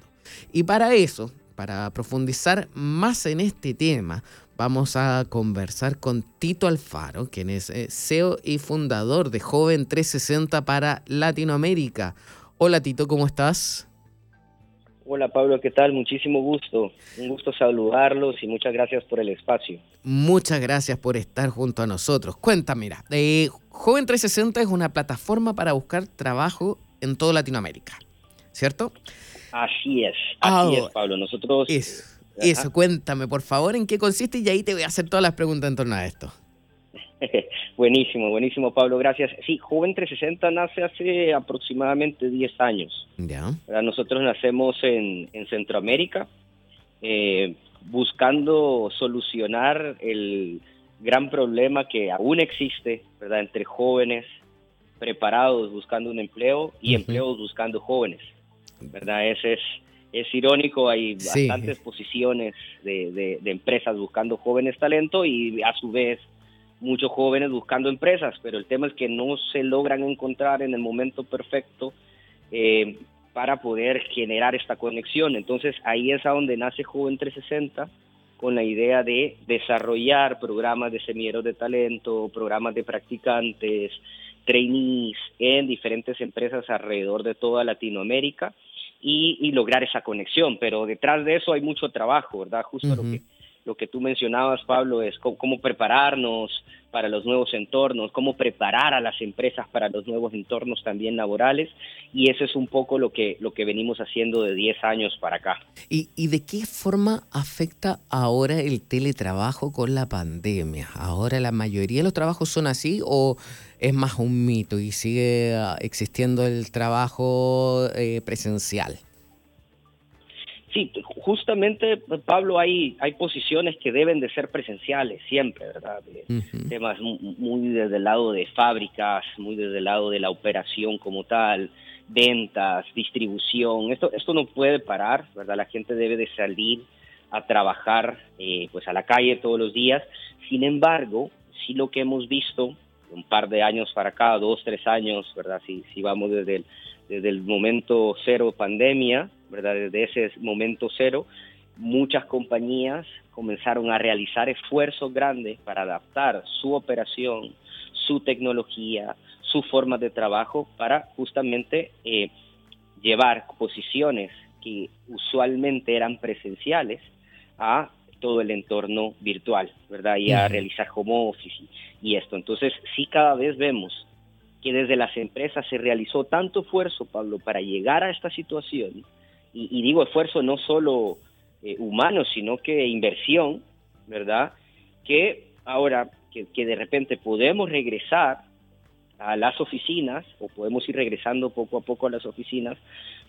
Y para eso, para profundizar más en este tema, vamos a conversar con Tito Alfaro, quien es eh, CEO y fundador de Joven 360 para Latinoamérica. Hola Tito, ¿cómo estás? Hola Pablo, ¿qué tal? Muchísimo gusto. Un gusto saludarlos y muchas gracias por el espacio. Muchas gracias por estar junto a nosotros. Cuéntame, mira, eh, Joven 360 es una plataforma para buscar trabajo en toda Latinoamérica, ¿cierto? Así es, así es, Pablo. Nosotros... eso, cuéntame por favor en qué consiste y ahí te voy a hacer todas las preguntas en torno a esto. *laughs* buenísimo, buenísimo, Pablo, gracias. Sí, Joven 360 nace hace aproximadamente 10 años. Ya. Nosotros nacemos en, Centroamérica. Eh, buscando solucionar el gran problema que aún existe, ¿verdad?, entre jóvenes preparados buscando un empleo y empleos buscando jóvenes, ¿verdad? Ese es, es irónico, hay bastantes posiciones de, de, empresas buscando jóvenes talento y a su vez muchos jóvenes buscando empresas, pero el tema es que no se logran encontrar en el momento perfecto eh, para poder generar esta conexión. Entonces ahí es a donde nace Joven 360 con la idea de desarrollar programas de semilleros de talento, programas de practicantes, trainees en diferentes empresas alrededor de toda Latinoamérica y, lograr esa conexión. Pero detrás de eso hay mucho trabajo, ¿verdad? Justo lo que lo que tú mencionabas, Pablo, es cómo, prepararnos para los nuevos entornos, cómo preparar a las empresas para los nuevos entornos también laborales, y eso es un poco lo que, lo que venimos haciendo de 10 años para acá. ¿Y, ¿Y de qué forma afecta ahora el teletrabajo con la pandemia? ¿Ahora la mayoría de los trabajos son así o es más un mito y sigue existiendo el trabajo eh, presencial? Sí, justamente, Pablo, hay, hay posiciones que deben de ser presenciales siempre, ¿verdad? Temas muy desde el lado de fábricas, muy desde el lado de la operación como tal, ventas, distribución. Esto, esto no puede parar, ¿verdad? La gente debe de salir a trabajar eh, pues a la calle todos los días. Sin embargo, sí lo que hemos visto un par de años para acá, dos, tres años, ¿verdad? Si, si vamos desde el, desde el momento cero pandemia, ¿verdad? Desde ese momento cero, muchas compañías comenzaron a realizar esfuerzos grandes para adaptar su operación, su tecnología, su forma de trabajo para justamente eh, llevar posiciones que usualmente eran presenciales a todo el entorno virtual, ¿verdad? Y a realizar home office y esto. Entonces, sí cada vez vemos que desde las empresas se realizó tanto esfuerzo, Pablo, para llegar a esta situación y, digo esfuerzo no solo eh, humano, sino que inversión, ¿verdad? Que ahora que, de repente podemos regresar a las oficinas o podemos ir regresando poco a poco a las oficinas,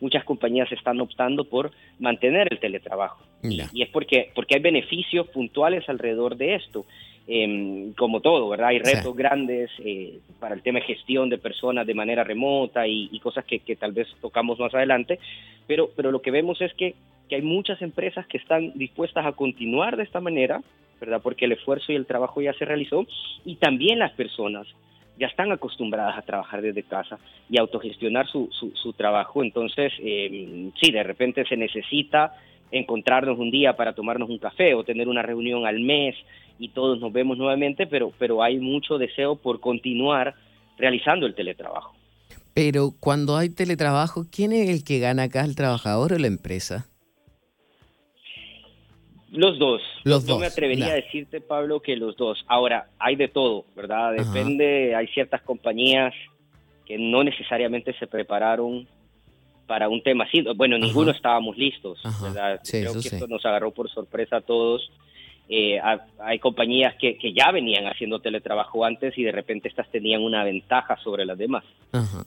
muchas compañías están optando por mantener el teletrabajo. Y es porque, porque hay beneficios puntuales alrededor de esto. Em, como todo, ¿verdad? Hay retos grandes eh, para el tema de gestión de personas de manera remota y, cosas que, tal vez tocamos más adelante, pero, pero lo que vemos es que, que hay muchas empresas que están dispuestas a continuar de esta manera, ¿verdad? Porque el esfuerzo y el trabajo ya se realizó y también las personas ya están acostumbradas a trabajar desde casa y autogestionar su, su, trabajo. Entonces, eh, sí, de repente se necesita encontrarnos un día para tomarnos un café o tener una reunión al mes y todos nos vemos nuevamente, pero, pero hay mucho deseo por continuar realizando el teletrabajo. Pero cuando hay teletrabajo, ¿quién es el que gana acá, el trabajador o la empresa? Los dos. Los Yo me atrevería a decirte, Pablo, que los dos. Ahora, hay de todo, ¿verdad? Depende, hay ciertas compañías que no necesariamente se prepararon para un tema así. Bueno, ninguno estábamos listos, ¿verdad? Creo que esto nos agarró por sorpresa a todos. Eh, hay compañías que, que, ya venían haciendo teletrabajo antes y de repente estas tenían una ventaja sobre las demás,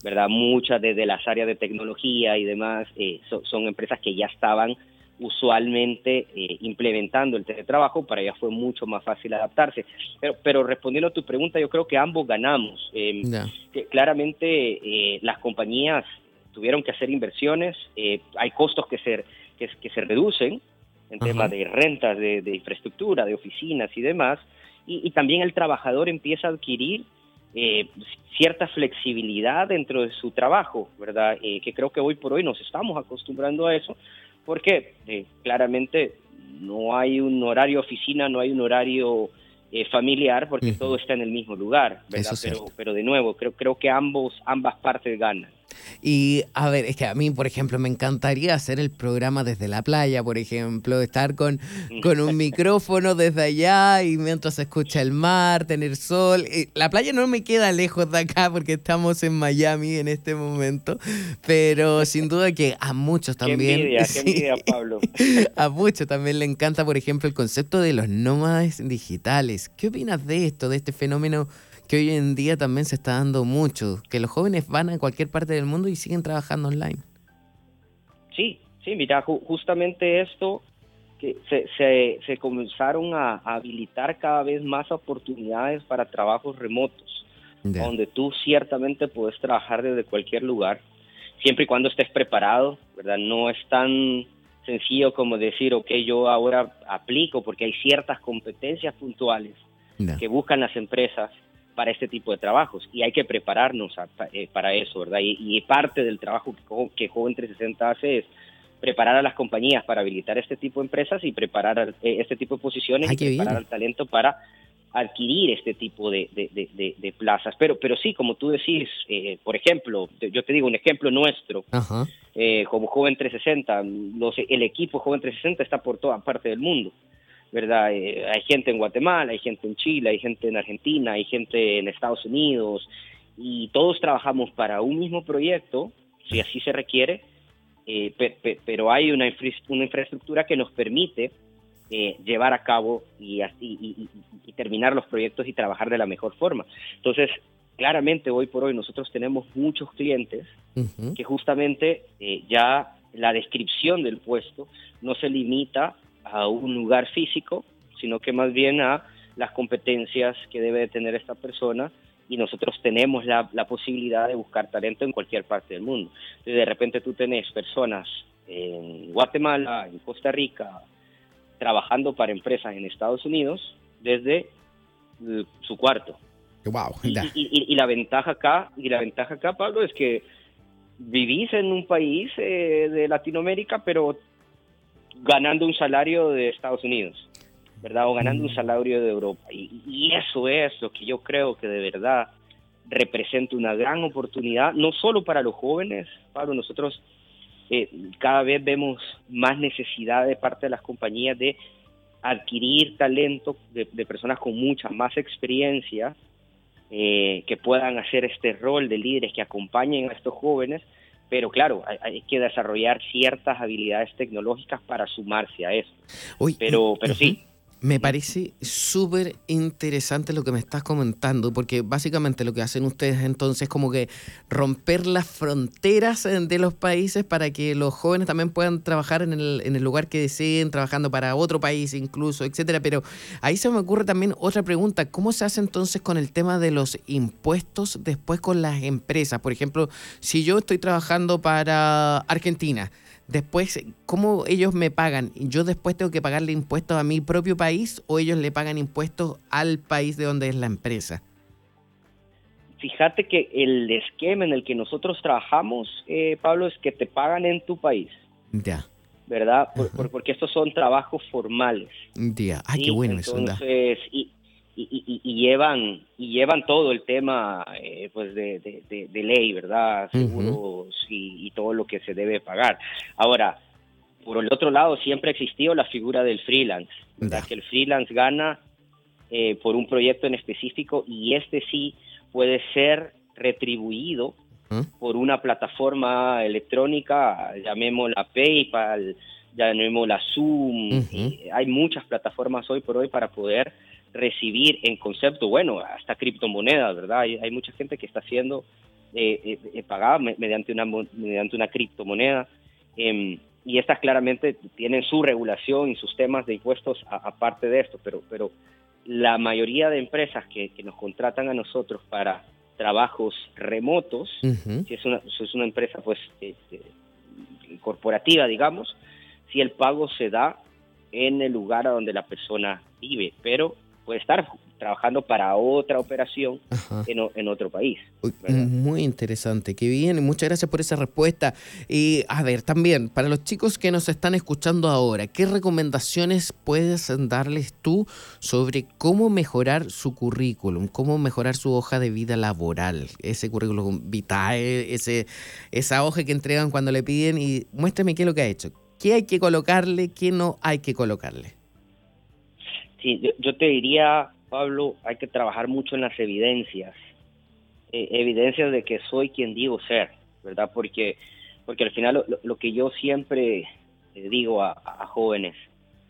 ¿verdad? Muchas desde las áreas de tecnología y demás eh, son empresas que ya estaban usualmente eh, implementando el teletrabajo, para ellas fue mucho más fácil adaptarse. Pero, pero respondiendo a tu pregunta, yo creo que ambos ganamos. Em, que claramente las compañías tuvieron que hacer inversiones, hay costos que se, que, que se reducen, en tema de rentas, de, infraestructura, de oficinas y demás, y, también el trabajador empieza a adquirir eh, cierta flexibilidad dentro de su trabajo, ¿verdad? Eh, que creo que hoy por hoy nos estamos acostumbrando a eso, porque eh, claramente no hay un horario oficina, no hay un horario familiar, porque todo está en el mismo lugar, ¿verdad? Pero, pero de nuevo, creo, creo que ambos, ambas partes ganan. Y a ver, es que a mí, por ejemplo, me encantaría hacer el programa desde la playa, por ejemplo, estar con, con un micrófono desde allá y mientras se escucha el mar, tener sol. La playa no me queda lejos de acá porque estamos en Miami en este momento, pero sin duda que a muchos también... *laughs* Qué envidia, qué envidia, Pablo. A muchos también le encanta, por ejemplo, el concepto de los nómadas digitales. ¿Qué opinas de esto, de este fenómeno? Que hoy en día también se está dando mucho, que los jóvenes van a cualquier parte del mundo y siguen trabajando online. Sí, sí, mira, justamente esto que se, se, comenzaron a, habilitar cada vez más oportunidades para trabajos remotos, donde tú ciertamente puedes trabajar desde cualquier lugar, siempre y cuando estés preparado, ¿verdad? No es tan sencillo como decir, ok, yo ahora aplico porque hay ciertas competencias puntuales que buscan las empresas para este tipo de trabajos y hay que prepararnos eh, para eso, ¿verdad? Y, parte del trabajo que, que Joven 360 hace es preparar a las compañías para habilitar este tipo de empresas y preparar eh, este tipo de posiciones y preparar al talento para adquirir este tipo de, plazas. Pero, pero sí, como tú decís, eh, por ejemplo, yo te digo un ejemplo nuestro, eh, como Joven 360, los, el equipo Joven 360 está por toda parte del mundo, ¿verdad? hay gente en Guatemala, hay gente en Chile, hay gente en Argentina, hay gente en Estados Unidos, y todos trabajamos para un mismo proyecto, si así se requiere, eh, pero hay una, una, infraestructura que nos permite eh, llevar a cabo y, y, terminar los proyectos y trabajar de la mejor forma. Entonces, claramente hoy por hoy nosotros tenemos muchos clientes que justamente eh, ya la descripción del puesto no se limita a un lugar físico, sino que más bien a las competencias que debe tener esta persona y nosotros tenemos la, posibilidad de buscar talento en cualquier parte del mundo. Entonces, de repente tú tenés personas en Guatemala, en Costa Rica, trabajando para empresas en Estados Unidos desde su cuarto. Wow, y, la ventaja acá, y la ventaja acá, Pablo, es que vivís en un país eh, de Latinoamérica, pero ganando un salario de Estados Unidos. ¿verdad? O ganando un mm. salario de Europa. Y, eso es lo que yo creo que de verdad representa una gran oportunidad, no solo para los jóvenes, Pablo, nosotros eh, cada vez vemos más necesidad de parte de las compañías de adquirir talento de, personas con mucha más experiencia eh, que puedan hacer este rol de líderes que acompañen a estos jóvenes, pero claro, hay, que desarrollar ciertas habilidades tecnológicas para sumarse a eso. pero, pero sí, me parece súper interesante lo que me estás comentando, porque básicamente lo que hacen ustedes entonces es como que romper las fronteras eh, de los países para que los jóvenes también puedan trabajar en el, en el lugar que deseen, trabajando para otro país incluso, etcétera. Pero ahí se me ocurre también otra pregunta, ¿cómo se hace entonces con el tema de los impuestos después con las empresas? Por ejemplo, si yo estoy trabajando para Argentina, Después, ¿cómo ellos me pagan? ¿Yo después tengo que pagarle impuestos a mi propio país o ellos le pagan impuestos al país de donde es la empresa? Fíjate que el esquema en el que nosotros trabajamos, eh, Pablo, es que te pagan en tu país. Ya. ¿Verdad? porque estos son trabajos formales. Ya. Ay, qué bueno Entonces, eso. Y, y, llevan y llevan todo el tema eh, pues de, de, ley verdad seguros y, todo lo que se debe pagar. Ahora por el otro lado siempre ha existido la figura del freelance que el freelance gana eh, por un proyecto en específico y este sí puede ser retribuido por una plataforma electrónica llamémosla PayPal llamémosla Zoom hay muchas plataformas hoy por hoy para poder recibir en concepto, bueno, hasta criptomonedas, ¿verdad? Hay, mucha gente que está siendo eh, eh, eh, pagada mediante, una, mediante una criptomoneda em, y estas claramente tienen su regulación y sus temas de impuestos aparte de esto, pero, pero la mayoría de empresas que, nos contratan a nosotros para trabajos remotos, si, es una, si es una empresa pues este, corporativa, digamos, si el pago se da en el lugar a donde la persona vive, pero puede estar trabajando para otra operación en, otro país. Muy interesante, qué bien, muchas gracias por esa respuesta. Y a ver, también, para los chicos que nos están escuchando ahora, ¿qué recomendaciones puedes darles tú sobre cómo mejorar su currículum, cómo mejorar su hoja de vida laboral, ese currículum vitae, ese, esa hoja que entregan cuando le piden y muéstrame qué es lo que ha hecho? ¿Qué hay que colocarle, qué no hay que colocarle? Sí, yo, te diría, Pablo, hay que trabajar mucho en las evidencias, eh, evidencias de que soy quien digo ser, ¿verdad? Porque, porque al final lo, que yo siempre eh, digo a, jóvenes,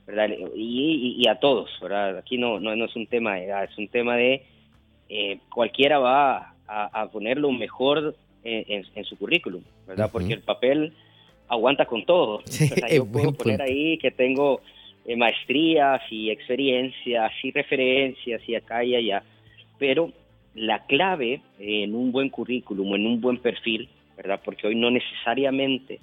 ¿verdad? Y, a todos, ¿verdad? Aquí no, no, es un tema de edad, es un tema de eh, cualquiera va a, poner lo mejor en, su currículum, ¿verdad? Porque el papel aguanta con todo. *laughs* yo puedo poner ahí que tengo maestrías y experiencias y referencias y acá y allá, pero la clave en un buen currículum, en un buen perfil, ¿verdad? Porque hoy no necesariamente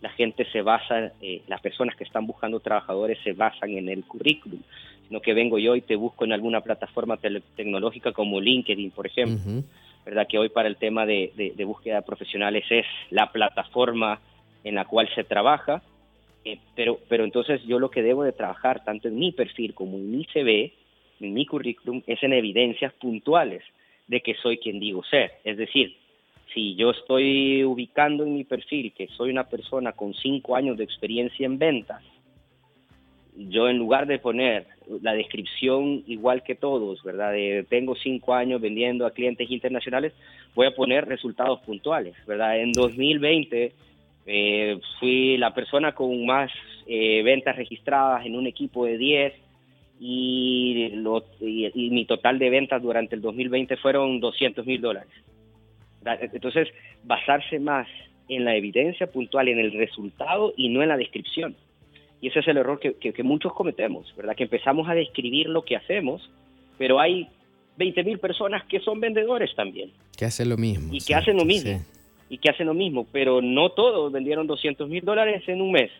la gente se basa, eh, las personas que están buscando trabajadores se basan en el currículum, sino que vengo yo y te busco en alguna plataforma tecnológica como LinkedIn, por ejemplo, ¿verdad? Que hoy para el tema de, de, búsqueda de profesionales es la plataforma en la cual se trabaja, eh, pero, pero entonces yo lo que debo de trabajar, tanto en mi perfil como en mi CV, en mi currículum, es en evidencias puntuales de que soy quien digo ser. Es decir, si yo estoy ubicando en mi perfil que soy una persona con cinco años de experiencia en ventas, yo en lugar de poner la descripción igual que todos, ¿verdad? De tengo cinco años vendiendo a clientes internacionales, voy a poner resultados puntuales, ¿verdad? En 2020 eh, fui la persona con más eh, ventas registradas en un equipo de 10 y, y, mi total de ventas durante el 2020 fueron 200 mil dólares. Entonces, basarse más en la evidencia puntual, en el resultado y no en la descripción. Y ese es el error que, que, muchos cometemos, ¿verdad? Que empezamos a describir lo que hacemos, pero hay 20 mil personas que son vendedores también. Que hacen lo mismo. Y que hacen lo mismo. Y que hacen lo mismo, pero no todos vendieron 200 mil dólares en un mes.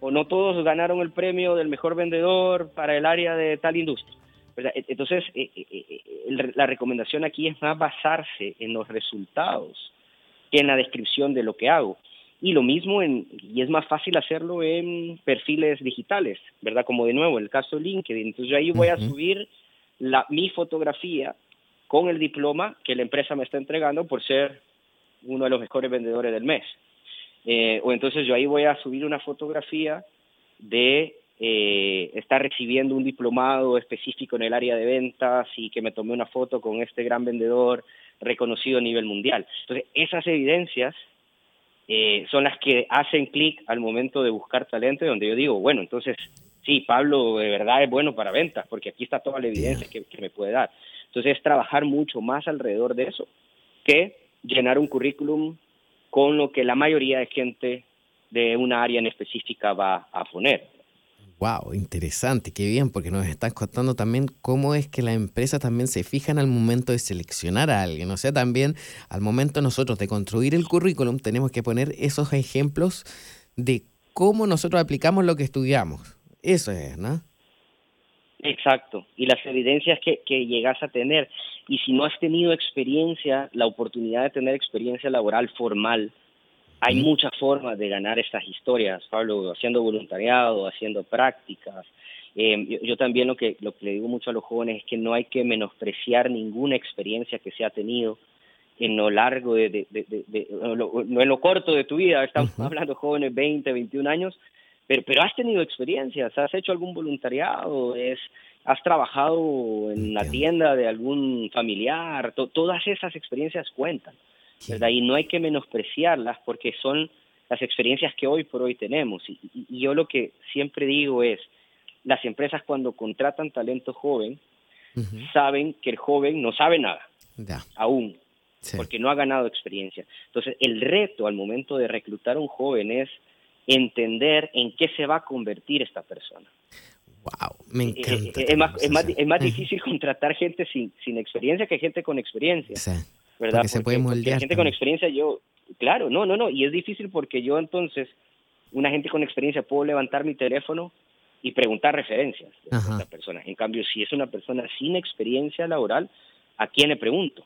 O no todos ganaron el premio del mejor vendedor para el área de tal industria. E, entonces, eh, eh, eh, la recomendación aquí es más basarse en los resultados que en la descripción de lo que hago. Y lo mismo, en, y es más fácil hacerlo en perfiles digitales, ¿verdad? Como de nuevo, el caso de LinkedIn. Entonces yo ahí voy a subir la, mi fotografía con el diploma que la empresa me está entregando por ser uno de los mejores vendedores del mes. o entonces yo ahí voy a subir una fotografía de eh, está recibiendo un diplomado específico en el área de ventas y que me tomé una foto con este gran vendedor reconocido a nivel mundial. Entonces, esas evidencias eh, son las que hacen clic al momento de buscar talento, donde yo digo, bueno, entonces, sí, Pablo de verdad es bueno para ventas, porque aquí está toda la evidencia que, que me puede dar. Entonces, es trabajar mucho más alrededor de eso que llenar un currículum con lo que la mayoría de gente de una área en específica va a poner. Wow, interesante, qué bien, porque nos estás contando también cómo es que la empresa también se fijan al momento de seleccionar a alguien. O sea, también al momento nosotros de construir el currículum tenemos que poner esos ejemplos de cómo nosotros aplicamos lo que estudiamos. Eso es, ¿no? Exacto, y las evidencias que, que llegas a tener. Y si no has tenido experiencia, la oportunidad de tener experiencia laboral formal, hay muchas formas de ganar estas historias, Pablo, haciendo voluntariado, haciendo prácticas. Eh, yo, también lo que, lo que le digo mucho a los jóvenes es que no hay que menospreciar ninguna experiencia que se ha tenido en lo largo de, no en lo corto de tu vida, estamos hablando jóvenes 20, 21 años, pero, pero has tenido experiencias, has hecho algún voluntariado, es, has trabajado en la tienda de algún familiar, todas esas experiencias cuentan. Y no hay que menospreciarlas porque son las experiencias que hoy por hoy tenemos. Y, yo lo que siempre digo es, las empresas cuando contratan talento joven, saben que el joven no sabe nada, aún, porque no ha ganado experiencia. Entonces, el reto al momento de reclutar a un joven es entender en qué se va a convertir esta persona. Wow, me eh, encanta. es, más, es, más, es más difícil contratar gente sin, sin experiencia que gente con experiencia. Sí. ¿verdad? Porque, se puede moldear. gente con experiencia, yo, claro, no, no, no, y es difícil porque yo entonces, una gente con experiencia, puedo levantar mi teléfono y preguntar referencias de esa persona. En cambio, si es una persona sin experiencia laboral, ¿a quién le pregunto?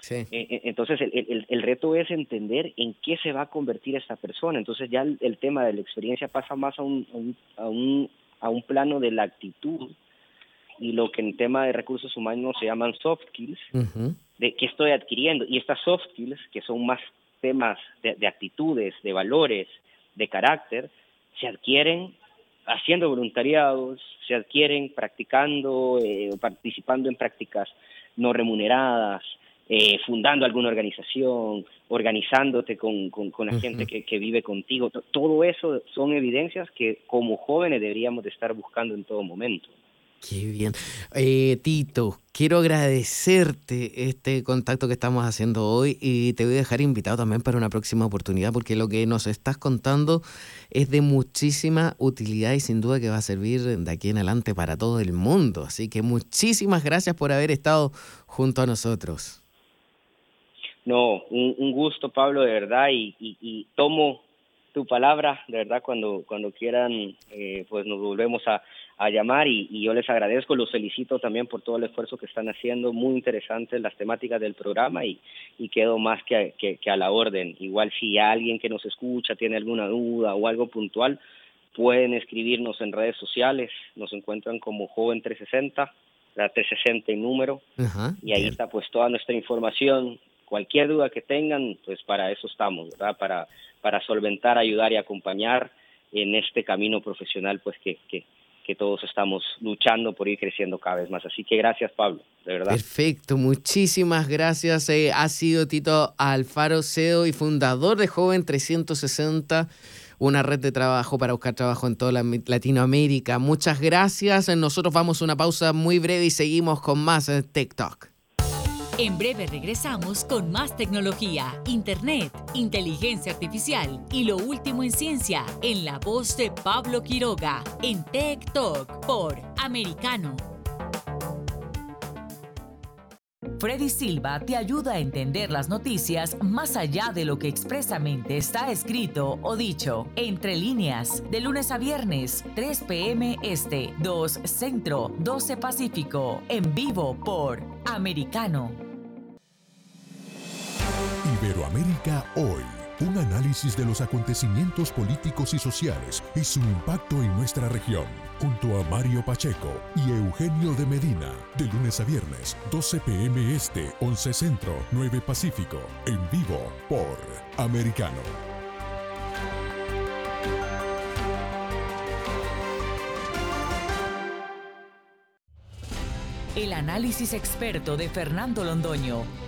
Sí. Eh, eh, entonces, el, el, el, reto es entender en qué se va a convertir esta persona. Entonces, ya el, tema de la experiencia pasa más a un, a un, a un, plano de la actitud y lo que en tema de recursos humanos se llaman soft skills, de qué estoy adquiriendo. Y estas soft skills, que son más temas de, actitudes, de valores, de carácter, se adquieren haciendo voluntariados, se adquieren practicando, eh, participando en prácticas no remuneradas, eh, fundando alguna organización, organizándote con, con, la gente que, que, vive contigo. Todo eso son evidencias que como jóvenes deberíamos de estar buscando en todo momento. Qué bien. Eh, Tito, quiero agradecerte este contacto que estamos haciendo hoy y te voy a dejar invitado también para una próxima oportunidad porque lo que nos estás contando es de muchísima utilidad y sin duda que va a servir de aquí en adelante para todo el mundo. Así que muchísimas gracias por haber estado junto a nosotros. No, un, gusto Pablo, de verdad, y, tomo tu palabra, de verdad, cuando, cuando quieran, eh, pues nos volvemos a a llamar y, yo les agradezco, los felicito también por todo el esfuerzo que están haciendo, muy interesantes las temáticas del programa y, y quedo más que, que, a la orden. Igual si alguien que nos escucha tiene alguna duda o algo puntual, pueden escribirnos en redes sociales, nos encuentran como Joven 360, la 360 en número, y ahí está pues toda nuestra información, cualquier duda que tengan, pues para eso estamos, ¿verdad? Para, para solventar, ayudar y acompañar en este camino profesional pues que, que, que todos estamos luchando por ir creciendo cada vez más. Así que gracias, Pablo, de verdad. Perfecto, muchísimas gracias. Eh, ha sido Tito Alfaro, CEO y fundador de Joven 360 una red de trabajo para buscar trabajo en toda Latinoamérica. Muchas gracias. Nosotros vamos a una pausa muy breve y seguimos con más en TikTok. En breve regresamos con más tecnología, internet, inteligencia artificial y lo último en ciencia en la voz de Pablo Quiroga en Tech Talk por Americano. Freddy Silva te ayuda a entender las noticias más allá de lo que expresamente está escrito o dicho. Entre líneas, de lunes a viernes, 3 p.m. Este, 2 Centro, 12 Pacífico, en vivo por Americano. Iberoamérica hoy. Un análisis de los acontecimientos políticos y sociales y su impacto en nuestra región. Junto a Mario Pacheco y Eugenio de Medina. De lunes a viernes, 12 p.m. Este, 11 Centro, 9 Pacífico. En vivo por Americano. El análisis experto de Fernando Londoño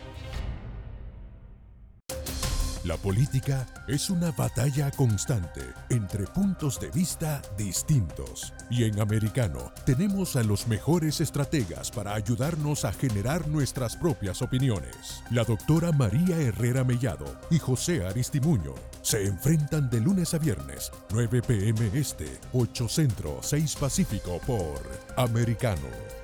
la política es una batalla constante entre puntos de vista distintos. Y en Americano tenemos a los mejores estrategas para ayudarnos a generar nuestras propias opiniones. La doctora María Herrera Mellado y José Aristimuño se enfrentan de lunes a viernes, 9 pm este, 8 centro, 6 pacífico por Americano.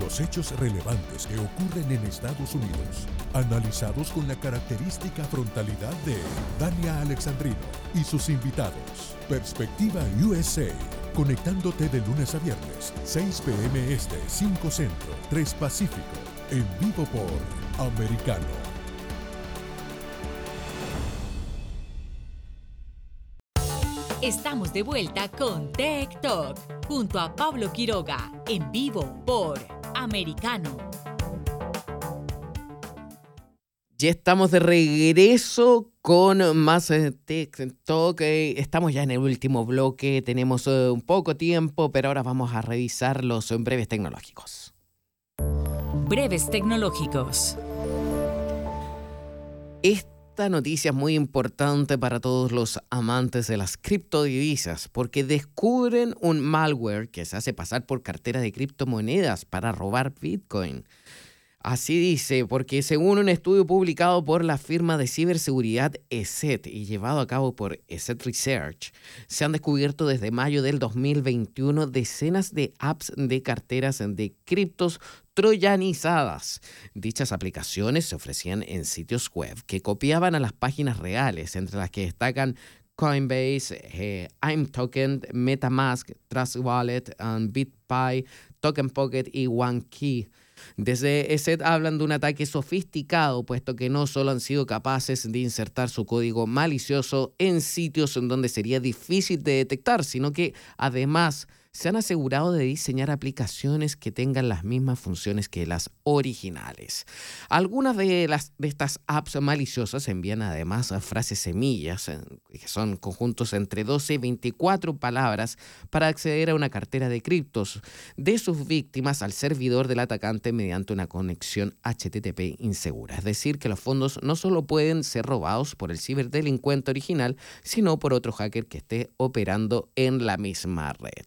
Los hechos relevantes que ocurren en Estados Unidos, analizados con la característica frontalidad de Dania Alexandrino y sus invitados. Perspectiva USA, conectándote de lunes a viernes, 6 p.m. Este, 5 Centro, 3 Pacífico, en vivo por Americano. Estamos de vuelta con Tech Talk junto a Pablo Quiroga en vivo por americano. Ya estamos de regreso con más eh, TikTok. Estamos ya en el último bloque, tenemos eh, un poco tiempo, pero ahora vamos a revisar los breves tecnológicos. Breves tecnológicos. Esta noticia muy importante para todos los amantes de las criptodivisas porque descubren un malware que se hace pasar por cartera de criptomonedas para robar Bitcoin. Así dice, porque según un estudio publicado por la firma de ciberseguridad ESET y llevado a cabo por ESET Research, se han descubierto desde mayo del 2021 decenas de apps de carteras de criptos troyanizadas. Dichas aplicaciones se ofrecían en sitios web que copiaban a las páginas reales, entre las que destacan Coinbase, eh, ImToken, MetaMask, Trust Wallet, BitPy, Token Pocket y OneKey. Desde ESET hablan de un ataque sofisticado, puesto que no solo han sido capaces de insertar su código malicioso en sitios en donde sería difícil de detectar, sino que además se han asegurado de diseñar aplicaciones que tengan las mismas funciones que las originales. Algunas de, las, de estas apps maliciosas envían además frases semillas, que son conjuntos entre 12 y 24 palabras, para acceder a una cartera de criptos de sus víctimas al servidor del atacante mediante una conexión HTTP insegura. Es decir, que los fondos no solo pueden ser robados por el ciberdelincuente original, sino por otro hacker que esté operando en la misma red.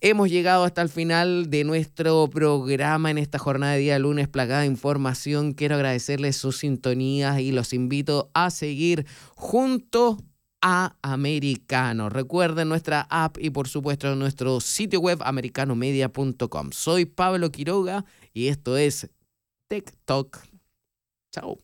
Hemos llegado hasta el final de nuestro programa en esta jornada de día lunes plagada de información. Quiero agradecerles su sintonía y los invito a seguir junto a Americano. Recuerden nuestra app y por supuesto nuestro sitio web americanomedia.com. Soy Pablo Quiroga y esto es Talk. Chao.